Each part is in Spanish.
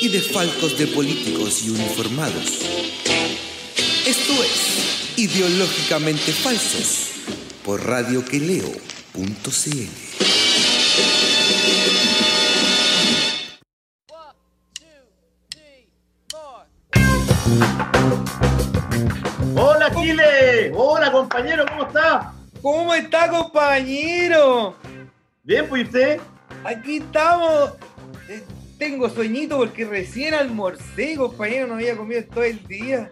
y desfalcos de políticos y uniformados. Esto es Ideológicamente Falsos por radioqueleo.cl. Hola Chile, hola compañero, ¿cómo está? ¿Cómo está, compañero? Bien, pues ¿y usted. Aquí estamos. Tengo sueñito porque recién almorcé, compañero, no había comido todo el día.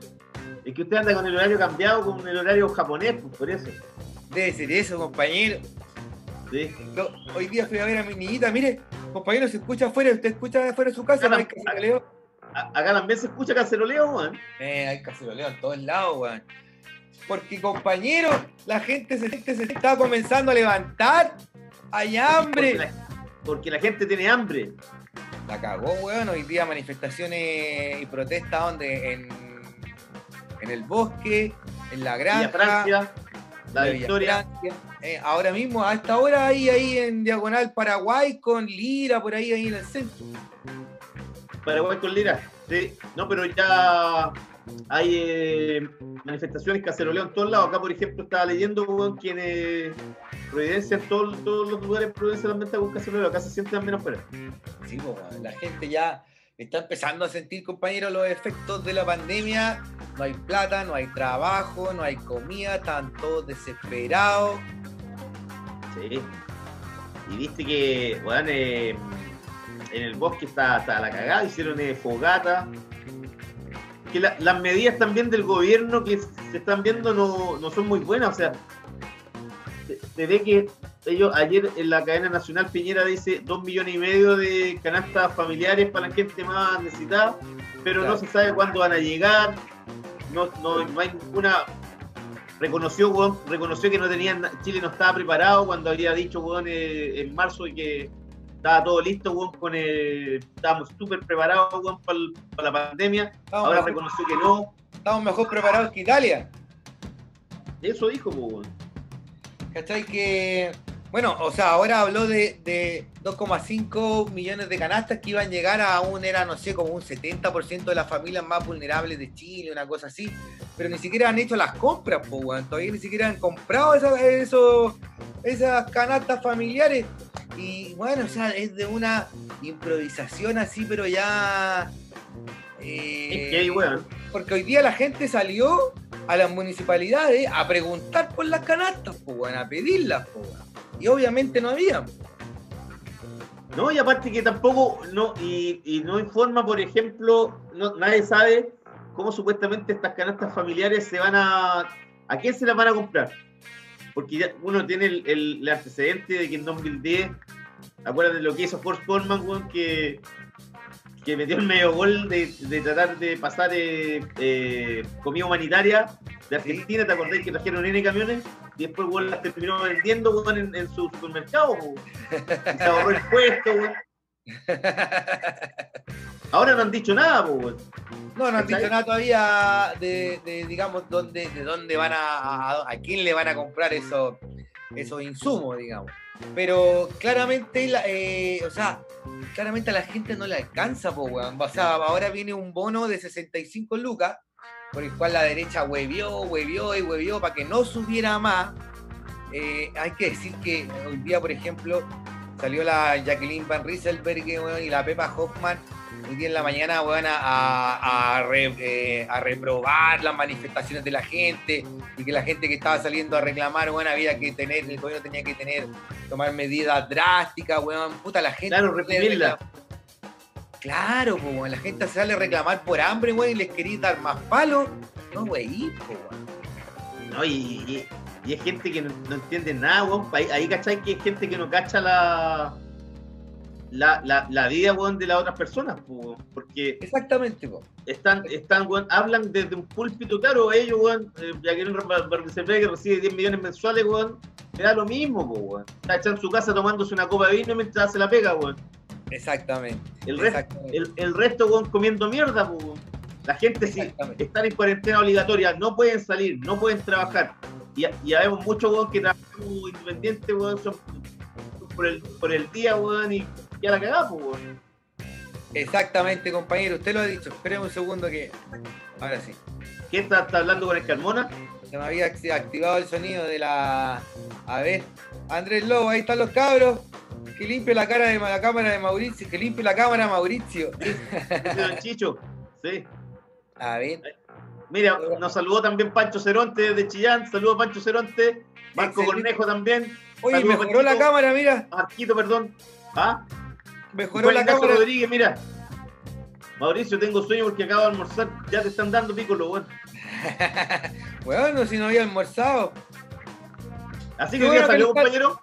Es que usted anda con el horario cambiado, con el horario japonés, pues por eso. Debe ser eso, compañero. Sí. Hoy día fui a ver a mi niñita, mire, compañero, se escucha afuera, usted escucha afuera de su casa, no hay caceroleo. Acá también se escucha caceroleo, weón. Eh, hay caceroleo en todos lados, weón. Porque, compañero, la gente se, gente se está comenzando a levantar. Hay Porque hambre. la, porque la gente tiene hambre. La cagó, weón. Hoy día manifestaciones y protestas donde en, en el bosque, en la granja, Francia, la de victoria. Francia. Eh, ahora mismo, a esta hora, ahí, ahí en Diagonal Paraguay, con Lira, por ahí, ahí en el centro. Paraguay con Lira. Sí. No, pero ya hay eh, manifestaciones caceroleo en todos lados. Acá, por ejemplo, estaba leyendo, weón, que en eh, Providencia, en todos, los lugares en Providencia también está con caceroleo. Acá se sienten menos fuera. Sí, weón. la gente ya está empezando a sentir, compañeros, los efectos de la pandemia. No hay plata, no hay trabajo, no hay comida, están todos desesperados. Sí. Y viste que, weón, eh, en el bosque está, está la cagada, hicieron eh, fogata. Que la- las medidas también del gobierno que se están viendo no, no son muy buenas, o sea, se, se ve que ellos, ayer en la cadena nacional Piñera dice dos millones y medio de canastas familiares para la gente más necesitada, pero Claro. no se sabe cuándo van a llegar, no, no, no hay ninguna reconoció, weón, reconoció que no tenían, Chile no estaba preparado cuando había dicho, weón, eh, en marzo que estaba todo listo, weón, con el, estábamos súper preparados, para, la pandemia. Estamos, Ahora mejor, reconoció que no. estamos mejor preparados que Italia. Eso dijo, pues, weón. ¿Cachai? Que, bueno, o sea, ahora habló de, de 2,5 millones de canastas que iban a llegar a un, era, no sé, como un 70% de las familias más vulnerables de Chile, una cosa así. Pero ni siquiera han hecho las compras, pues. Todavía ni siquiera han comprado esa- esos- esas canastas familiares. Y bueno, o sea, es de una improvisación así, pero ya... eh, porque hoy día la gente salió a las municipalidades a preguntar por las canastas, pues, weón, a pedirlas, weón. Y obviamente no había. No, y aparte que tampoco, no, y, no informa, por ejemplo, no, nadie sabe cómo supuestamente estas canastas familiares se van a. ¿A quién se las van a comprar? Porque ya uno tiene el, el- antecedente de que en 2010, acuérdate de lo que hizo Force weón, que, que metió el medio gol de, de tratar de pasar eh, eh, comida humanitaria de Argentina, ¿te acordás que trajeron N camiones? Y después weón, las terminó vendiendo weón, en, en su supermercado, weón. Y se ahorró el puesto, weón. Ahora no han dicho nada, weón. No, no han dicho nada todavía de, de, digamos, dónde, de dónde van a, a, a quién le van a comprar esos, esos insumos, digamos. Pero claramente, la- eh, o sea, claramente a la gente no le alcanza, po, weón. O sea, ahora viene un bono de 65 lucas, por el cual la derecha huevió, huevió y huevió para que no subiera más. Eh, hay que decir que hoy día, por ejemplo, salió la Jacqueline Van Rieselberg y la Pepa Hoffman hoy día en la mañana weón, a, re- eh, a reprobar las manifestaciones de la gente y que la gente que estaba saliendo a reclamar, weón, había que tener, el gobierno tenía que tener, tomar medidas drásticas, weón, puta, la gente... Claro, reprimirla. Claro, po, weón, la gente sale a reclamar por hambre, weón, y les quería dar más palos. No, weón, po, weón. No, y, y- y es gente que no, no entiende nada, weón. Ahí, ahí, ¿cachai? Que es gente que no cacha la. La, la, la vida, weón, de las otras personas, weón, porque Exactamente, po. están, están, weón, hablan desde un púlpito, claro, ellos, weón, eh, ya que que recibe 10 millones mensuales, weón, le da lo mismo, weón. Está en su casa tomándose una copa de vino mientras hace la pega, weón. Exactamente. El, resto exactamente. el, el resto, weón, comiendo mierda, weón. La gente, si están en cuarentena obligatoria, no pueden salir, no pueden trabajar. Y, y habemos muchos, weón, que trabajamos independientes, weón, son por el, por el día, weón, y ya la cagamos, weón. Exactamente, compañero. Usted lo ha dicho. Espéreme un segundo que. Ahora sí. ¿Quién está, está hablando con el Carmona? Se me había acti- activado el sonido de la. A ver. Andrés Lobo, ahí están los cabros. Que limpie la cara de la cámara de Mauricio. Que limpie la cámara Mauricio. Don Chicho. Sí. A ver. Mira, nos saludó también Pancho Ceronte desde Chillán. Saludos Pancho Ceronte. Marco Excelente. Cornejo también. Oye, Saludos, mejoró la cámara, mira. Marquito, perdón. ¿Ah? Mejoró la cámara. Rodríguez, mira. Mauricio, tengo sueño porque acabo de almorzar. Ya te están dando pícolo, weón. Bueno, si no había almorzado. Así que hoy día bueno salió, compañero.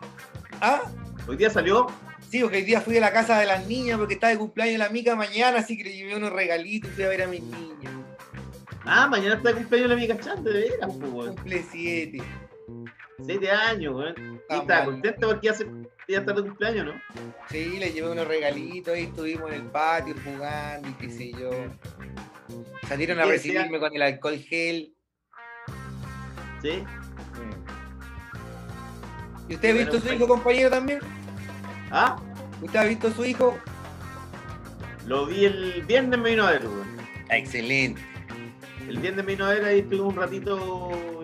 Ah, Hoy día salió. sí, porque hoy día fui a la casa de las niñas porque está de cumpleaños la mica mañana, así que le llevé unos regalitos y fui a ver a mis niñas. Ah, mañana está de cumpleaños la amiga Chan, de veras, pues. Cumple siete. Siete años, weón. Y está mal. contenta porque hace ya está de cumpleaños, ¿no? Sí, le llevé unos regalitos, ahí estuvimos en el patio jugando y qué sé yo. Salieron a ¿Qué recibirme con el alcohol gel. Sí. ¿Y usted ha Bueno, visto a su hijo, compañero, también? Ah, ¿Usted ha visto a su hijo? lo vi el viernes, me vino a ver, weón. Excelente. El viernes me vino a ver, ahí estuvimos un ratito y...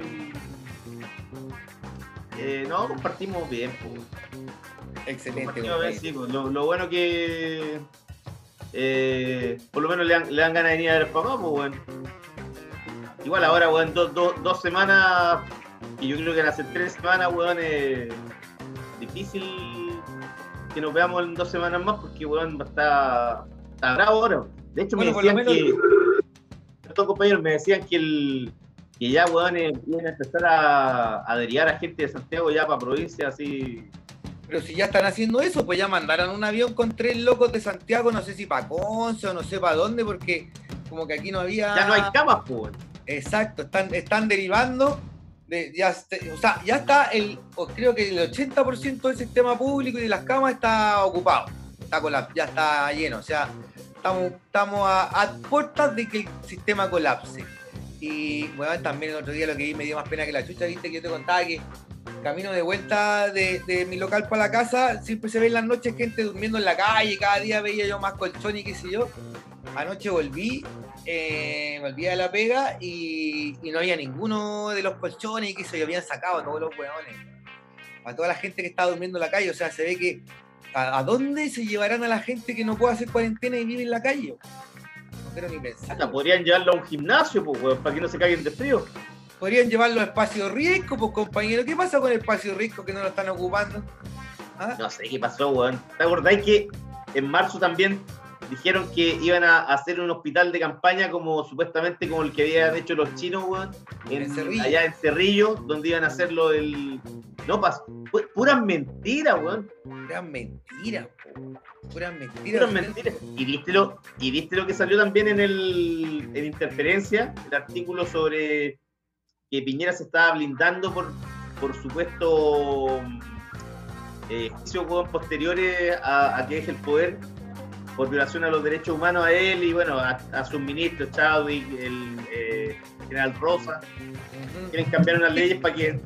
Eh, no, compartimos bien, pues. Excelente. Compartimos bien, sí, pues. Lo, lo bueno que... eh, por lo menos le dan, le dan ganas de venir a ver al papá, pues, weón. Igual ahora, weón, dos, dos, dos semanas, y yo creo que en hace tres semanas, weón, es difícil que nos veamos en dos semanas más, porque, weón, está, está bravo ahora. De hecho, Bueno, me por lo decían menos- que... Estos compañeros me decían que el que ya, weón, eh, iban a empezar a, a derivar a gente de Santiago ya para provincia, así... Pero si ya están haciendo eso, pues ya mandaron un avión con tres locos de Santiago, no sé si para Conce o no sé para dónde, porque como que aquí no había... Ya no hay camas, pues. Exacto, están, están derivando. De, ya, este- o sea, ya está el, creo que el 80% del sistema público y de las camas está ocupado. Está colap- ya está lleno. O sea, estamos, estamos a, a puertas de que el sistema colapse. Y bueno, también el otro día lo que vi me dio más pena que la chucha, viste que yo te contaba que camino de vuelta de, mi local para la casa, siempre se ve en las noches gente durmiendo en la calle, cada día veía yo más colchón y qué sé yo. Anoche volví eh, olvidé de la pega y, no había ninguno de los colchones y que se habían sacado a todos los hueones. A toda la gente que estaba durmiendo en la calle. O sea, se ve que ¿a, a dónde se llevarán a la gente que no puede hacer cuarentena y vive en la calle? Quiero ni pensar. Podrían llevarlo a un gimnasio, pues, weón, para que no se caigan de frío. Podrían llevarlo a espacios riesgos, pues compañero. ¿Qué pasa con el espacio riesgo que no lo están ocupando? ¿Ah? No sé qué pasó, weón. ¿Te acordáis que en marzo también dijeron que iban a hacer un hospital de campaña como supuestamente como el que habían hecho los chinos, weón? En, En Cerrillo. Allá en Cerrillo, donde iban a hacerlo del... No, pas... pu- puras mentiras, weón. Puras mentiras. Puras mentiras. Puras mentiras. ¿Y viste, lo, y viste lo que salió también en el en Interferencia, el artículo sobre que Piñera se estaba blindando por, por supuesto eh, juicios weón, posteriores a, a que deje el poder por violación a los derechos humanos a él y bueno, a, a sus ministros, Chadwick, el eh, general Rosa, quieren cambiar unas leyes para que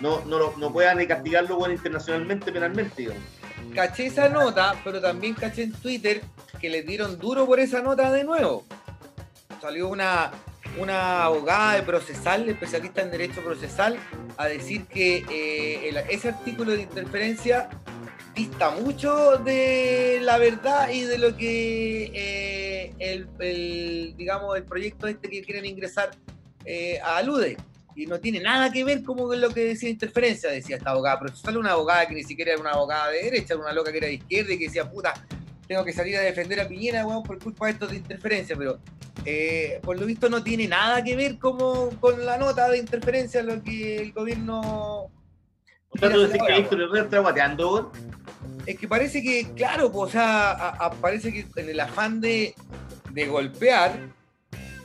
no, no, lo- no puedan ni castigarlo bueno, internacionalmente, penalmente, digamos. caché esa nota, pero también caché en Twitter que les dieron duro por esa nota de nuevo. Salió una, una abogada de procesal, especialista en derecho procesal, a decir que eh, el- ese artículo de interferencia dista mucho de la verdad y de lo que eh, el, digamos, el proyecto este que quieren ingresar eh, alude. Y no tiene nada que ver como con lo que decía interferencia, decía esta abogada procesal, una abogada que ni siquiera era una abogada de derecha, era una loca que era de izquierda y que decía, puta, tengo que salir a defender a Piñera, weón, por culpa de estos de interferencia, pero eh, por lo visto no tiene nada que ver como con la nota de interferencia, lo que el gobierno... O sea, tú decís que ahora, Víctor Herrera está guateando, es que parece que, claro, pues, o sea, a- a- parece que en el afán de, de golpear,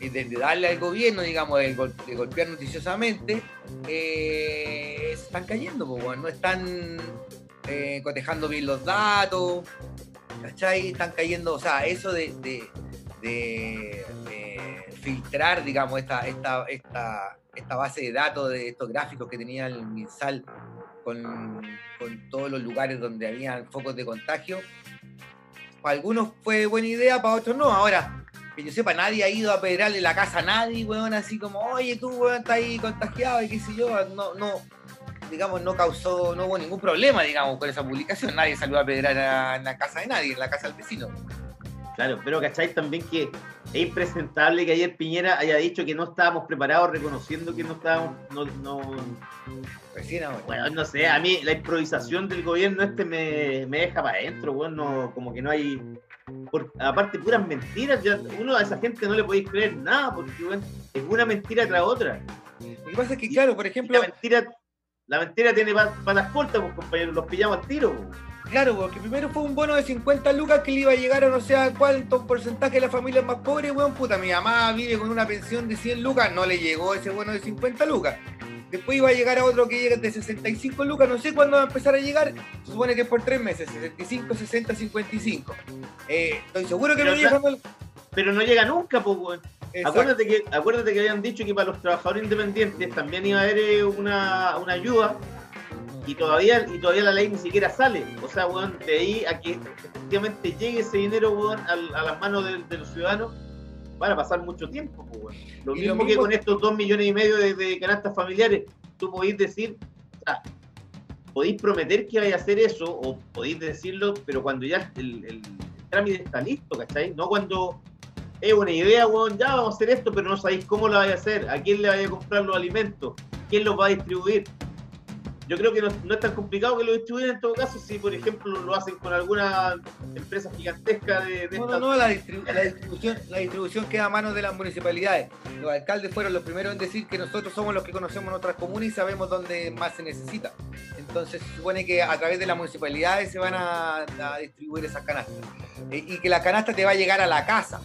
y de, de darle al gobierno, digamos, de, gol- de golpear noticiosamente, eh, se están cayendo, pues, no están eh, cotejando bien los datos, ¿cachai? Están cayendo, o sea, eso de, de- de- de filtrar, digamos, esta, esta, esta, esta base de datos de estos gráficos que tenía el MinSal con, con todos los lugares donde había focos de contagio. Para algunos fue buena idea, para otros no. Ahora, que yo sepa, nadie ha ido a pedrarle la casa a nadie, weón, así como, oye, tú, weón, estás ahí contagiado y qué sé yo. No, no, digamos, no causó, no hubo ningún problema, digamos, con esa publicación. Nadie salió a pedrar a- en la casa de nadie, en la casa del vecino. Claro, pero ¿cacháis también que es impresentable que ayer Piñera haya dicho que no estábamos preparados, reconociendo que no estábamos, no, no, Recién ahora. bueno, no sé, a mí la improvisación del gobierno este me, me deja para adentro, weón, no, como que no hay, por- aparte puras mentiras, ya, uno a esa gente no le podéis creer nada, porque weón, es una mentira tras otra. Lo que pasa es que, claro, por ejemplo, la mentira, la mentira tiene para las cortas, pues compañeros, los pillamos al tiro. pues. Claro, porque primero fue un bono de 50 lucas que le iba a llegar a no sé a cuánto porcentaje de las familias más pobres, weón, puta, mi mamá vive con una pensión de 100 lucas, no le llegó ese bono de 50 lucas. Después iba a llegar a otro que llega de 65 lucas, no sé cuándo va a empezar a llegar, se supone que es por tres meses, 65, 60, 55. Eh, estoy seguro que Pero no llega. Pero no llega nunca, pues, weón. Acuérdate que, acuérdate que habían dicho que para los trabajadores independientes también iba a haber eh, una, una ayuda y todavía, y todavía la ley ni siquiera sale. O sea, weón, de ahí a que efectivamente llegue ese dinero, weón, a, las manos de, de los ciudadanos, van a pasar mucho tiempo, pues, weón. Lo mismo, lo que con estos dos millones y medio de, de canastas familiares, tú podéis decir, o sea, podéis prometer que vaya a hacer eso, o podéis decirlo, pero cuando ya el, el trámite está listo, ¿cachai? No cuando es una idea, weón, ya vamos a hacer esto, pero no sabéis cómo lo vais a hacer, a quién le vais a comprar los alimentos, quién los va a distribuir. Yo creo que no, no es tan complicado que lo distribuyan en todo caso si, por ejemplo, lo hacen con alguna empresa gigantesca de, de No, no, no, la, distribu- la distribución, la distribución queda a manos de las municipalidades. Los alcaldes fueron los primeros en decir que nosotros somos los que conocemos nuestras comunas y sabemos dónde más se necesita. Entonces se supone que a través de las municipalidades se van a, a distribuir esas canastas. Eh, y que la canasta te va a llegar a la casa.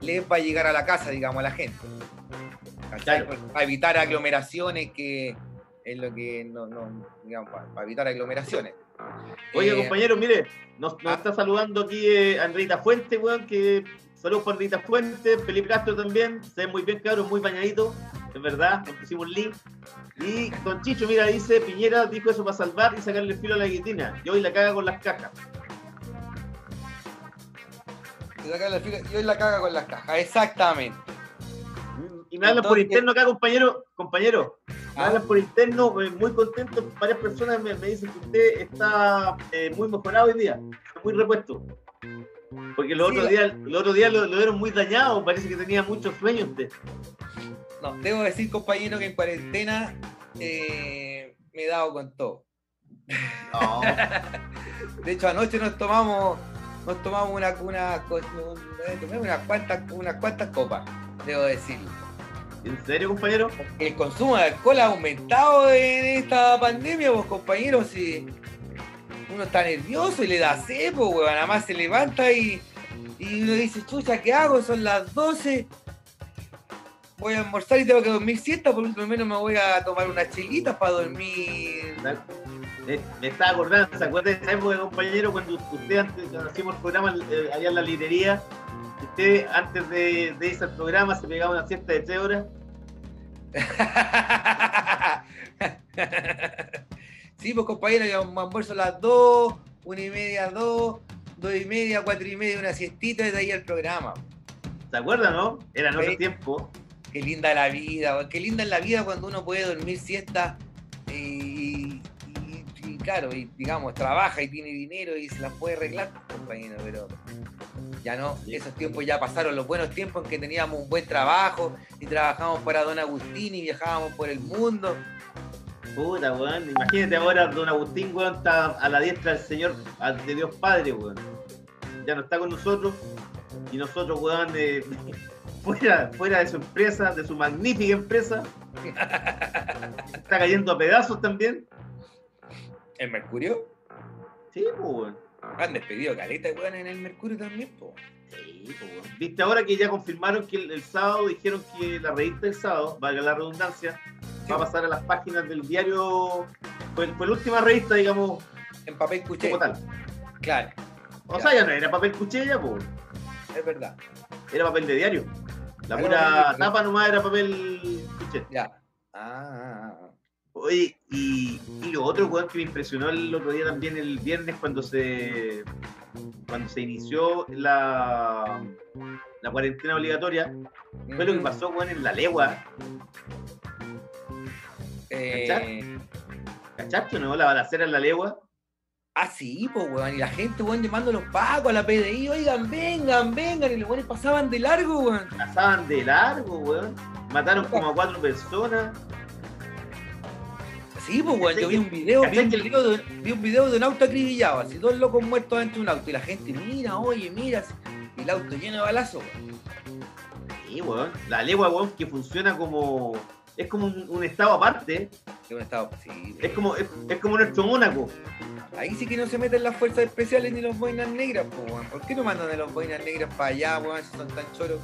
Les va a llegar a la casa, digamos, a la gente. Claro. Para evitar aglomeraciones, que es lo que no, no digamos, para, para evitar aglomeraciones. Oye, Eh, compañero, mire, nos, nos ah. está saludando aquí eh, Andreita Fuente, weón, que saludos para Andreita Fuente, Felipe Castro también, se ve muy bien, cabrón, muy bañadito, es verdad, nos pusimos link. Y Don Chicho, mira, dice, Piñera dijo eso para salvar y sacarle filo a la guillotina, y hoy la caga con las cajas. Y hoy la caga con las cajas, exactamente. Y me hablan por interno acá, compañero, compañero, me Ah. hablan por interno, eh, muy contento, varias personas me, me dicen que usted está eh, muy mejorado hoy día, muy repuesto. Porque los Sí, otros la- días, los otros días lo, lo vieron muy dañado, parece que tenía muchos sueños usted. No, debo decir, compañero, que en cuarentena eh, me he dado con todo. No. De hecho, anoche nos tomamos, nos tomamos una, una, unas cuantas, unas cuantas copas, debo decirlo. ¿En serio, compañero? El consumo de alcohol ha aumentado en esta pandemia, pues compañeros, si uno está nervioso y le da sed, pues, weón, nada más se levanta y, y uno dice, chucha, ¿qué hago? Son las 12, voy a almorzar y tengo que dormir siesta, por último menos me voy a tomar unas chelitas para dormir. Me, me estaba acordando, ¿se acuerda de esa época, compañero, cuando usted antes, cuando hacíamos el programa eh, allá en la librería, usted antes de, de irse al programa se pegaba una siesta de tres horas? sí, pues compañero, yo me almuerzo a las 2, una y media, 2, 2 y media, 4 y media, una siestita y de ahí al programa. ¿Se acuerda, no? Era en otro Sí. tiempo. Qué linda la vida, qué linda es la vida cuando uno puede dormir siesta y, y- y, claro, y digamos, trabaja y tiene dinero y se las puede arreglar, compañero, pero ya no, esos tiempos ya pasaron, los buenos tiempos en que teníamos un buen trabajo y trabajábamos para Don Agustín y viajábamos por el mundo. Puta, weón. Imagínate ahora, don Agustín, weón, está a la diestra del Señor, de Dios Padre, weón. Ya no está con nosotros. Y nosotros, weón, de- fuera, fuera de su empresa, de su magnífica empresa. Está cayendo a pedazos también. ¿El Mercurio? Sí, pues, weón. Han despedido caleta, weón, en el Mercurio también, po. Sí. Viste ahora que ya confirmaron que el, el sábado dijeron que la revista del sábado, valga la redundancia, va a pasar a las páginas del diario. Fue, fue la última revista, digamos, En papel cuché. como tal. Claro, O sea, ya no era papel cuchilla, pues. es verdad. Era papel de diario. La pura tapa nomás era papel cuché. Ya. Ah, ah, ah. Oye, y, y lo otro, weón, que me impresionó el otro día también, el viernes, cuando se cuando se inició la, la cuarentena obligatoria, fue lo que Ujú. pasó, weón, en la legua. Eh, ¿Cachaste o no? La balacera en la legua. ah, sí, pues, weón. Y la gente, weón, llamando a los pacos, a la PDI, oigan, vengan, vengan. Y los weones pasaban de largo, weón. Pasaban de largo, weón. Mataron como a cuatro personas. Sí, pues, weón. Yo vi un video, vi un video, de, vi un video de un auto acribillado, así, dos locos muertos dentro de un auto. Y la gente, mira, oye, mira. Y el auto lleno de balazos, weón. Sí, weón. La legua, weón, que funciona como. Es como un, un estado aparte. Que un estado, sí, Es como, es, es como nuestro Mónaco. Ahí sí que no se meten las fuerzas especiales ni los boinas negras, pues, weón. ¿Por qué no mandan a los boinas negras para allá, weón, si son tan choros?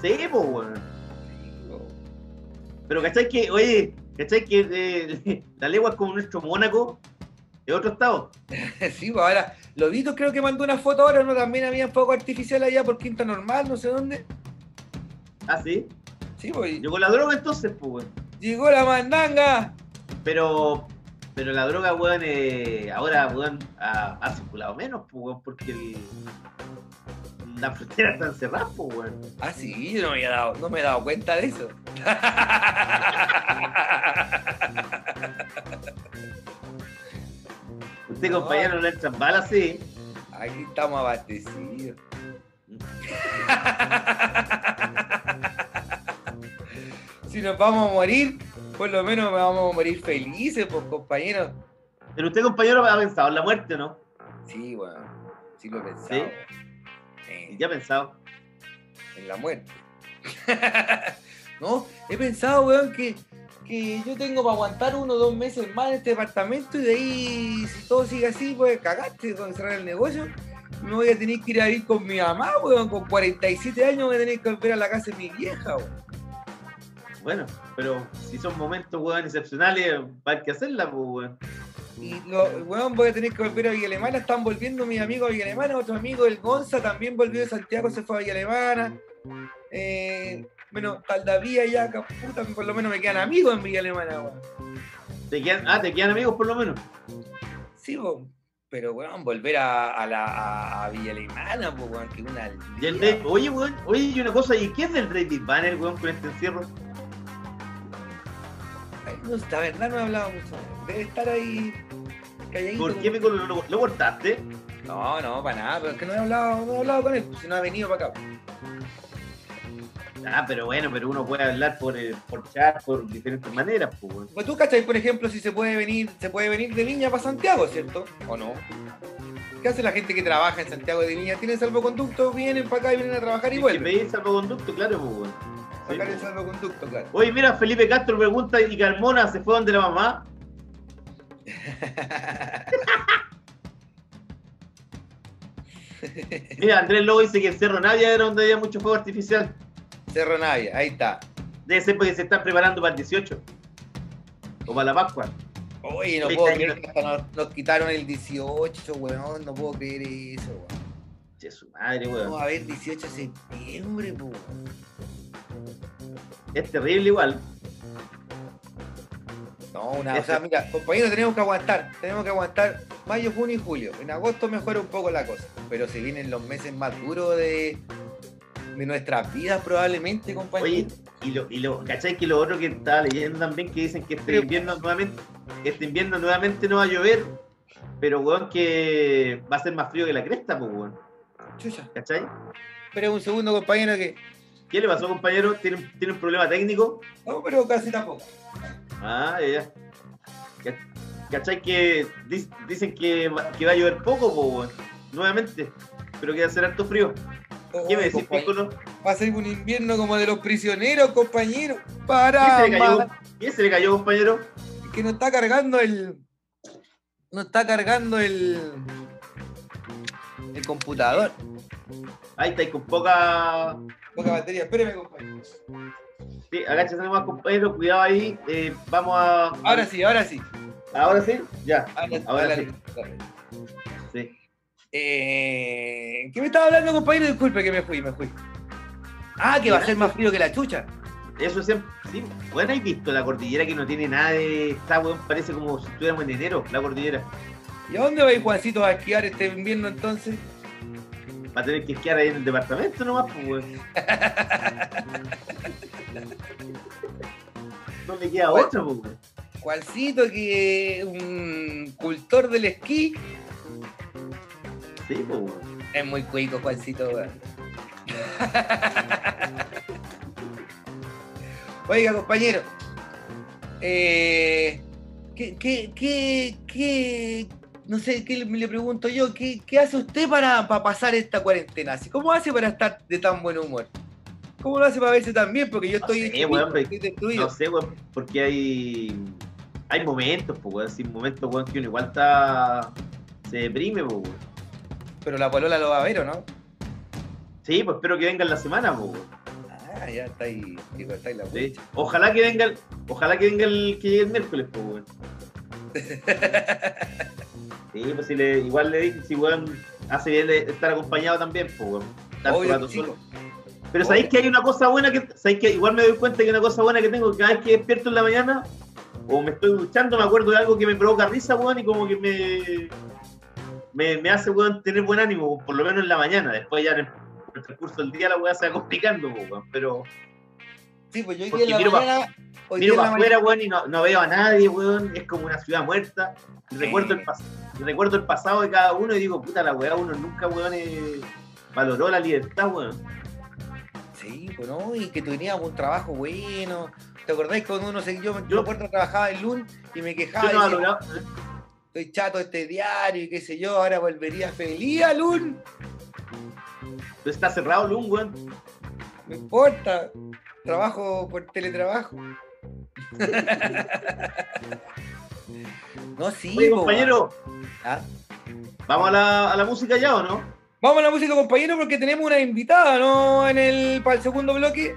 Sí, pues, weón. Po. Pero ¿cachai que, oye, ¿cachai que eh, la legua es como nuestro Mónaco de otro estado? Sí, pues ahora, Lobito creo que mandó una foto ahora, ¿no? También había fuego artificial allá por Quinta Normal, no sé dónde. Ah, sí. Sí, pues Llegó la droga entonces, pues, weón. llegó la mandanga. Pero, pero la droga, weón, eh, ahora, weón, ha, ha circulado menos, pues, weón, porque el, la frontera está encerrada, pues, weón. Ah, sí, yo no me, había dado, no me he dado cuenta de eso. Usted, No. compañero, no le entran balas, sí. Aquí estamos abastecidos. si nos vamos a morir, por lo menos vamos a morir felices, pues compañeros. Pero usted, compañero, ha pensado en la muerte, ¿o no? Sí, bueno, sí lo he pensado. ¿Sí? Eh, Ya pensado. en la muerte. no, he pensado, weón, que, que yo tengo para aguantar uno o dos meses más en este departamento y de ahí, si todo sigue así, pues cagaste con cerrar el negocio. Me voy a tener que ir a vivir con mi mamá, weón, con 47 años voy a tener que volver a la casa de mi vieja, weón. Bueno, pero si son momentos, weón, excepcionales, va a haber que hacerla, pues, weón. Y lo, weón, voy a tener que volver a Villa Alemana. Están volviendo mis amigos a Villa Alemana. Otro amigo, el Gonza, también volvió de Santiago, se fue a Villa Alemana. Eh, bueno, Taldavía ya, ca- puta, por lo menos me quedan amigos en Villa Alemana, weón. ¿Te quedan, ah, te quedan amigos por lo menos. Sí, weón. Pero, weón, volver a, a la a, Villa Alemana, pues, weón, que una. Y aldea, oye, weón, oye, y una cosa, ¿y qué es del David Banner, weón, con este encierro? No, la verdad no he hablado mucho. Debe estar ahí calladito. ¿Por qué me lo, lo, lo cortaste? No, no, para nada, pero es que no he hablado, no he hablado con él, pues, si no ha venido para acá. Ah, pero bueno, pero uno puede hablar por, eh, por chat, por diferentes maneras, pues. Pues tú, ¿cachai? Por ejemplo, si se puede venir, se puede venir de Viña para Santiago, ¿cierto? ¿O no? ¿Qué hace la gente que trabaja en Santiago de Viña? ¿Tienen salvoconducto? Vienen para acá y vienen a trabajar y vuelven. pedís salvoconducto, claro, pues, Sacar el salvoconducto, claro. Oye, mira, Felipe Castro pregunta, ¿y Carmona se fue donde la mamá? Mira, Andrés Lobo dice que en Cerro Navia era donde había mucho fuego artificial. Cerro Navia, ahí está. Debe ser porque se están preparando para el 18. O para la Pascua. Oye, no puedo creer que hasta nos, nos quitaron el 18, weón. No puedo creer eso, weón. Che, su madre, weón. Vamos a ver 18 de septiembre, po. Es terrible igual. No, una, o sea, mira, compañeros, tenemos que aguantar. Tenemos que aguantar mayo, junio y julio. En agosto mejora un poco la cosa. Pero se vienen los meses más duros de, de nuestras vidas, probablemente, Oye, compañeros. y lo, y lo, ¿cachai? Que lo otro que estaba leyendo también que dicen que este invierno nuevamente, este invierno nuevamente no va a llover, pero weón que va a ser más frío que la cresta, pues weón. Chucha. ¿Cachai? Espera un segundo, compañero, que. ¿Qué le pasó, compañero? ¿Tiene, un- tiene un problema técnico? No, pero casi tampoco. Ah, ya, ya. Ca- ¿Cachai? Que dicen que va, que va a llover poco, weón. Nuevamente. Pero que va a ser harto frío. ¿Qué me decís? Piccolo? Va a ser un invierno como de los prisioneros, compañero. ¿Qué Para. se le cayó, ¿Qué se le cayó, compañero? que nos está cargando el. no está cargando el, el computador. Ahí está, y con poca. Poca batería. Espéreme, compañero. Sí, agáchate nomás, compañero, cuidado ahí. eh, vamos a. Ahora sí, ahora sí. ¿Ahora sí? Ya. Ahora, Ahora ahora sí. sí. Eh, ¿Qué me estaba hablando, compañero? Disculpe que me fui, me fui. Ah, que va a ser más frío que la chucha. Eso siempre. Sí, bueno, ¿has visto la cordillera que no tiene nada de. Está, weón, parece como si estuviéramos en enero, la cordillera. ¿Y a dónde va a ir Juancito a esquiar este invierno entonces? Va a tener que esquiar ahí en el departamento nomás, pues, weón. No le queda otra, pues. Juancito, que un cultor del esquí. Sí, pues. Es muy cuico, Juancito, weón. Oiga, compañero. Eh, ¿qué, qué, qué, qué- no sé, ¿qué le, pregunto yo? ¿Qué, qué hace usted para, para pasar esta cuarentena? Así, ¿Cómo hace para estar de tan buen humor? ¿Cómo lo hace para verse tan bien? Porque yo No estoy, sé, destruido. No sé, weón, porque hay. Hay momentos, pues. Sin momentos, weón, que uno igual está. Se deprime, pues. Pero la polola lo va a ver, ¿o no? Sí, pues espero que venga en la semana, pues. Ah, ya está ahí, está ahí la Sí. Ojalá que venga el, ojalá que venga el que llegue el miércoles, pues. Sí, pues si le, igual le dije, si weón hace bien de estar acompañado también, pues, weón. Obvio, solo. Pero sabéis que hay una cosa buena que, sabéis que igual me doy cuenta que una cosa buena que tengo que cada vez que despierto en la mañana o me estoy duchando me acuerdo de algo que me provoca risa, weón, y como que me, me, me hace, weón, tener buen ánimo, por lo menos en la mañana. Después ya en el, en el transcurso del día la weá se va complicando, pues, weón, pero Sí, pues yo hoy en la miro mañana. Miro para afuera, weón, y no, no veo a nadie, weón, es como una ciudad muerta. Recuerdo el, pas- recuerdo el pasado de cada uno y digo, puta la weá, uno nunca, weón, eh, valoró la libertad, weón. Sí, pues no, y que teníamos un trabajo bueno. ¿Te acordáis cuando uno se, yo, Yo- acuerdo trabajaba el lunes y me quejaba Yo no valoraba, estoy chato de este diario y qué sé yo, ahora volvería feliz a Lun. está cerrado Lun, weón. No importa. Trabajo por teletrabajo. no, sí, Oye, compañero, ¿Ah? ¿vamos a la, a la música ya o no? Vamos a la música, compañero, porque tenemos una invitada, ¿no? En el, para el segundo bloque.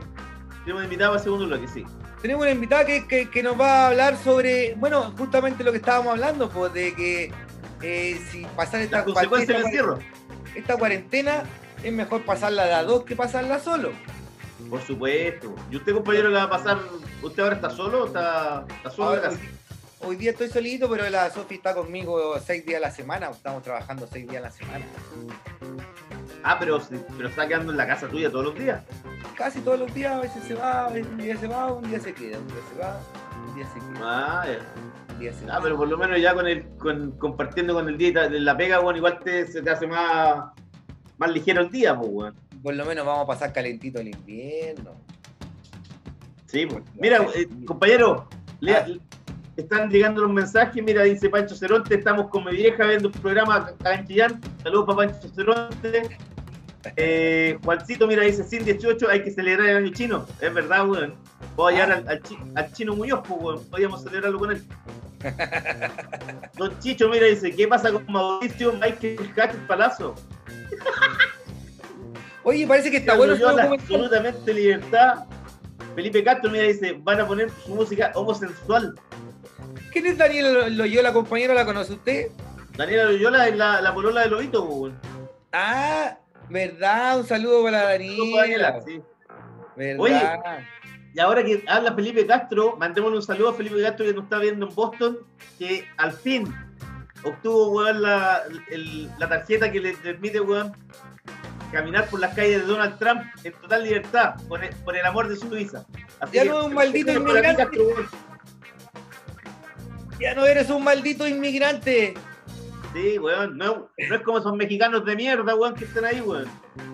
Tenemos invitado para el segundo bloque, sí. Tenemos una invitada que, que- que nos va a hablar sobre, bueno, justamente lo que estábamos hablando, pues, de que eh, si pasar esta, encierro. esta cuarentena es mejor pasarla de a dos que pasarla solo. Por supuesto. ¿Y usted, compañero, qué va a pasar? ¿Usted ahora está solo o está, está solo Ahora, hoy, hoy día estoy solito, pero la Sofi está conmigo seis días a la semana. Estamos trabajando seis días a la semana. Ah, pero, pero está quedando en la casa tuya todos los días. Casi todos los días, a veces se va, a veces un día se va, un día se queda, un día se va, un día se queda, Ah, ya. un día se Ah, va. pero por lo menos ya con el, con, compartiendo con el día ta- la pega, weón, igual te, se te hace más, más ligero el día, pues, weón. Por lo menos vamos a pasar calentito el invierno. Sí, pues. Mira, eh, compañero, lea- Ah. están llegando los mensajes. Mira, dice Pancho Ceronte, estamos con mi vieja viendo un programa Chillán. Saludos para Pancho Ceronte. Eh, Juancito, mira, dice Sin 18, hay que celebrar el año chino. Es verdad, weón. Voy a llevar al, al al chino Muñoz, pues, weón. Podríamos celebrarlo con él. Don Chicho, mira, dice, ¿qué pasa con Mauricio Michael Hatcher Palazzo? Oye, parece que está bueno absolutamente libertad. Felipe Castro, mira, dice, van a poner su música homosensual. ¿Quién es Daniel Loyola, compañero? ¿La conoce usted? Daniela Loyola es la, la polola de Lobito, weón. Ah, verdad, un saludo para Daniela. Daniela, sí. Verdad. Y ahora que habla Felipe Castro, mandémosle un saludo a Felipe Castro que nos está viendo en Boston, que al fin obtuvo, weón, la, el- la tarjeta que le permite, weón, caminar por las calles de Donald Trump en total libertad, por el, por el amor de su visa. Así Ya que- no es un maldito inmigrante. Ya no eres un maldito inmigrante. Sí, weón, no, no es como esos mexicanos de mierda, weón, que están ahí, weón.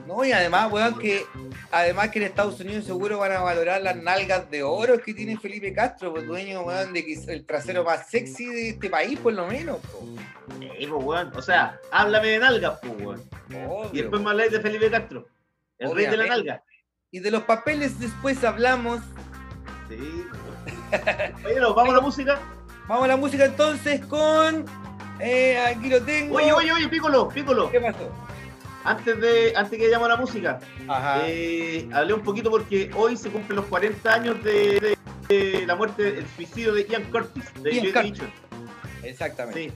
No, y además, weón, que además que en Estados Unidos seguro van a valorar las nalgas de oro que tiene Felipe Castro, pues dueño, weón, de que es el trasero más sexy de este país, por lo menos. po. Sí, pues, weón. O sea, háblame de nalgas, pues, weón. Obvio, Y después me habláis de Felipe Castro, el rey de la nalga. Y de los papeles después hablamos. Sí, pues, weón. Vamos a la música. Vamos a la música entonces con Eh, aquí lo tengo. Oye, oye, oye, Pícolo, Pícolo. ¿Qué pasó? Antes de, antes que llamo a la música, Ajá. eh, hablé un poquito porque hoy se cumplen los 40 años de, de- de la muerte, el suicidio de Ian Curtis, de Ian Curtis. Exactamente. Sí.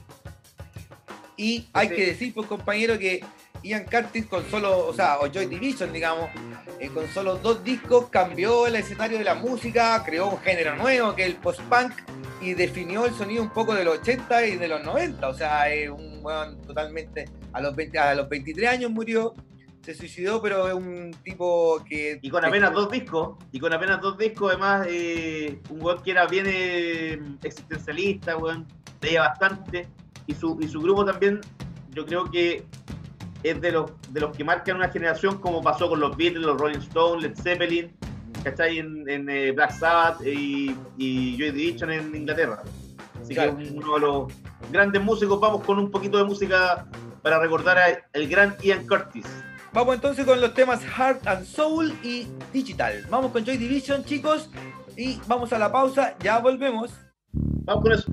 Y hay Sí. que decir, pues compañero, que Ian Curtis con solo, o sea, o Joy Division, digamos, eh, con solo dos discos cambió el escenario de la música, creó un género nuevo que es el post-punk y definió el sonido un poco de los 80 y de los 90. O sea, es un weón totalmente, a los, 20, a los 23 años murió, se suicidó, pero es un tipo que... Y con apenas dos discos, y con apenas dos discos, además, eh, un weón que era bien eh, existencialista, weón, leía bastante, y su, y su grupo también, yo creo que es de los, de los que marcan una generación como pasó con los Beatles, los Rolling Stones, Led Zeppelin, ¿cachai? En, en eh, Black Sabbath y, y Joy Division en Inglaterra. Así Claro. que uno de los grandes músicos, vamos con un poquito de música para recordar al gran Ian Curtis. Vamos entonces con los temas Heart and Soul y Digital. Vamos con Joy Division, chicos, y vamos a la pausa, ya volvemos. Vamos con eso.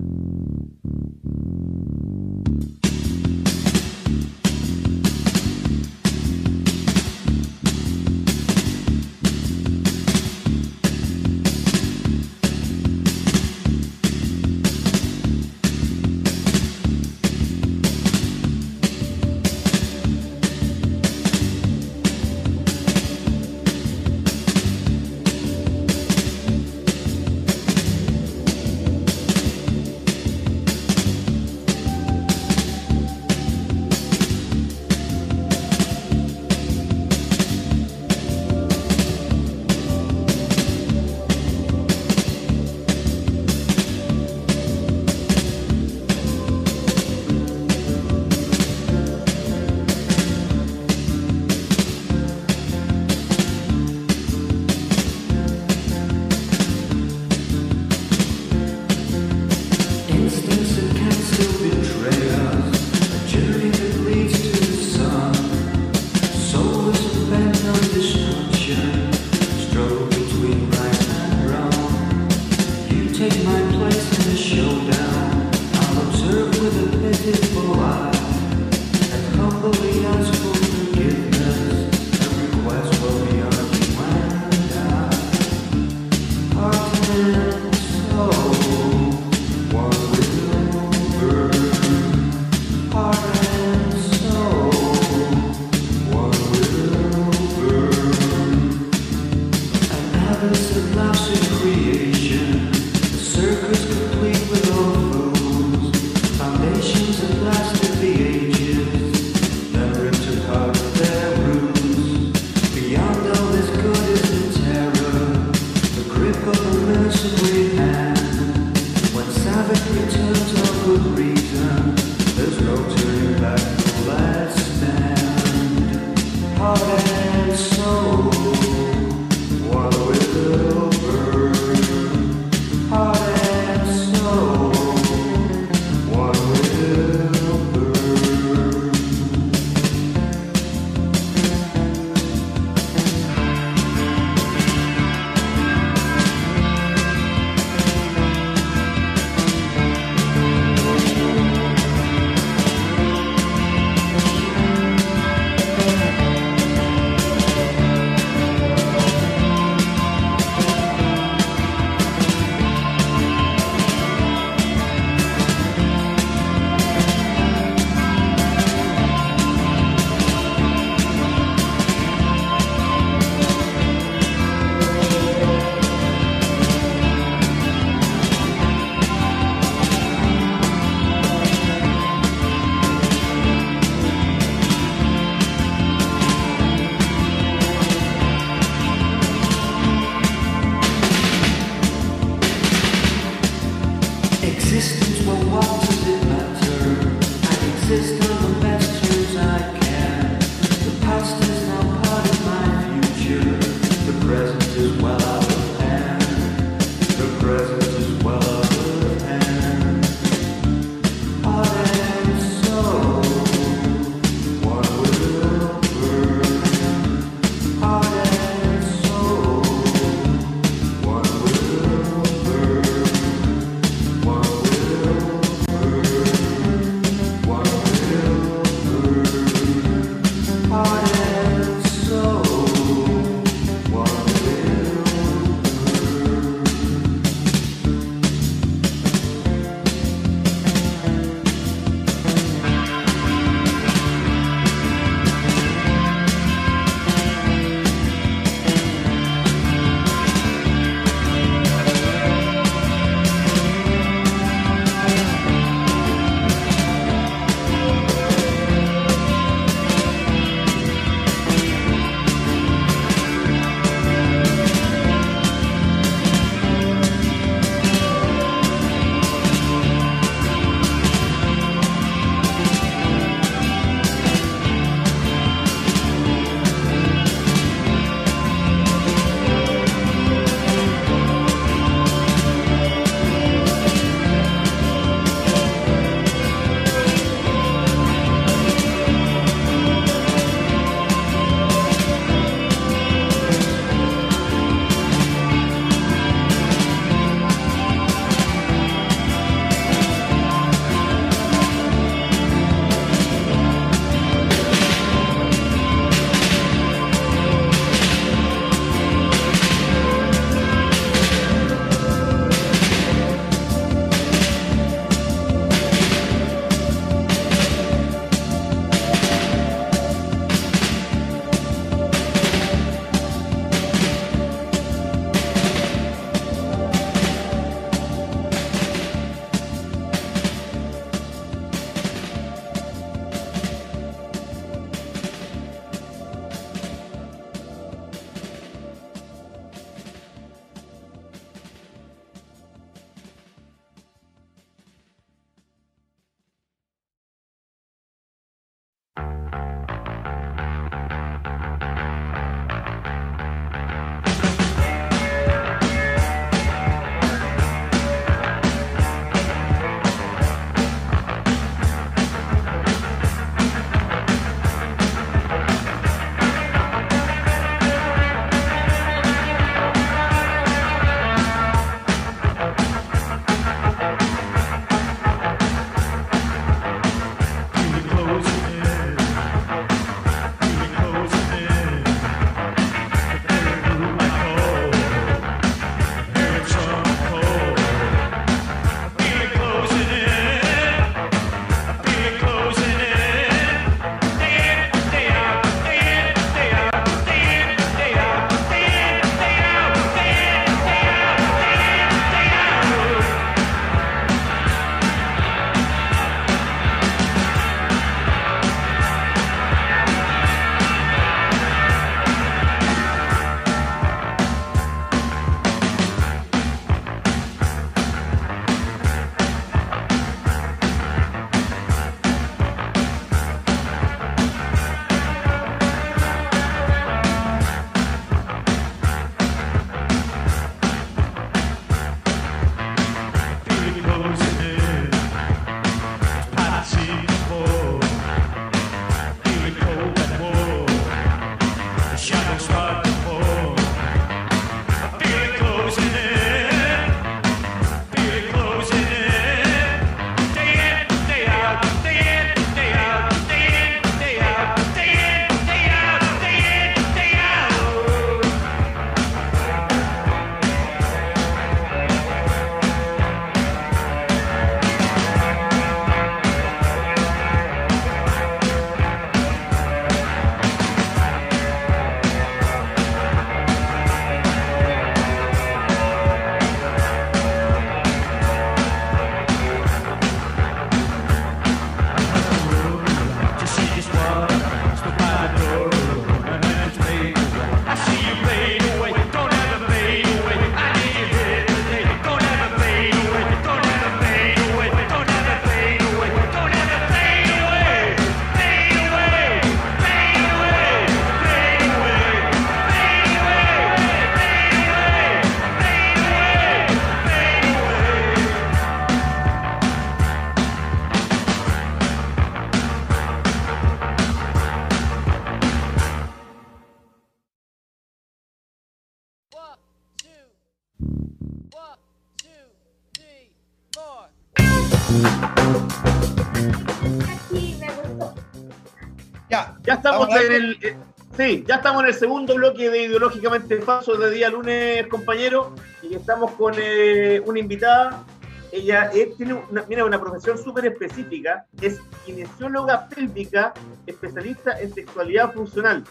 Estamos en el. eh, Sí, ya estamos en el segundo bloque de Ideológicamente Falso de día lunes, compañero. Y estamos con eh, una invitada. Ella eh, tiene una, mira, una profesión súper específica. Es kinesióloga pélvica, especialista en sexualidad funcional.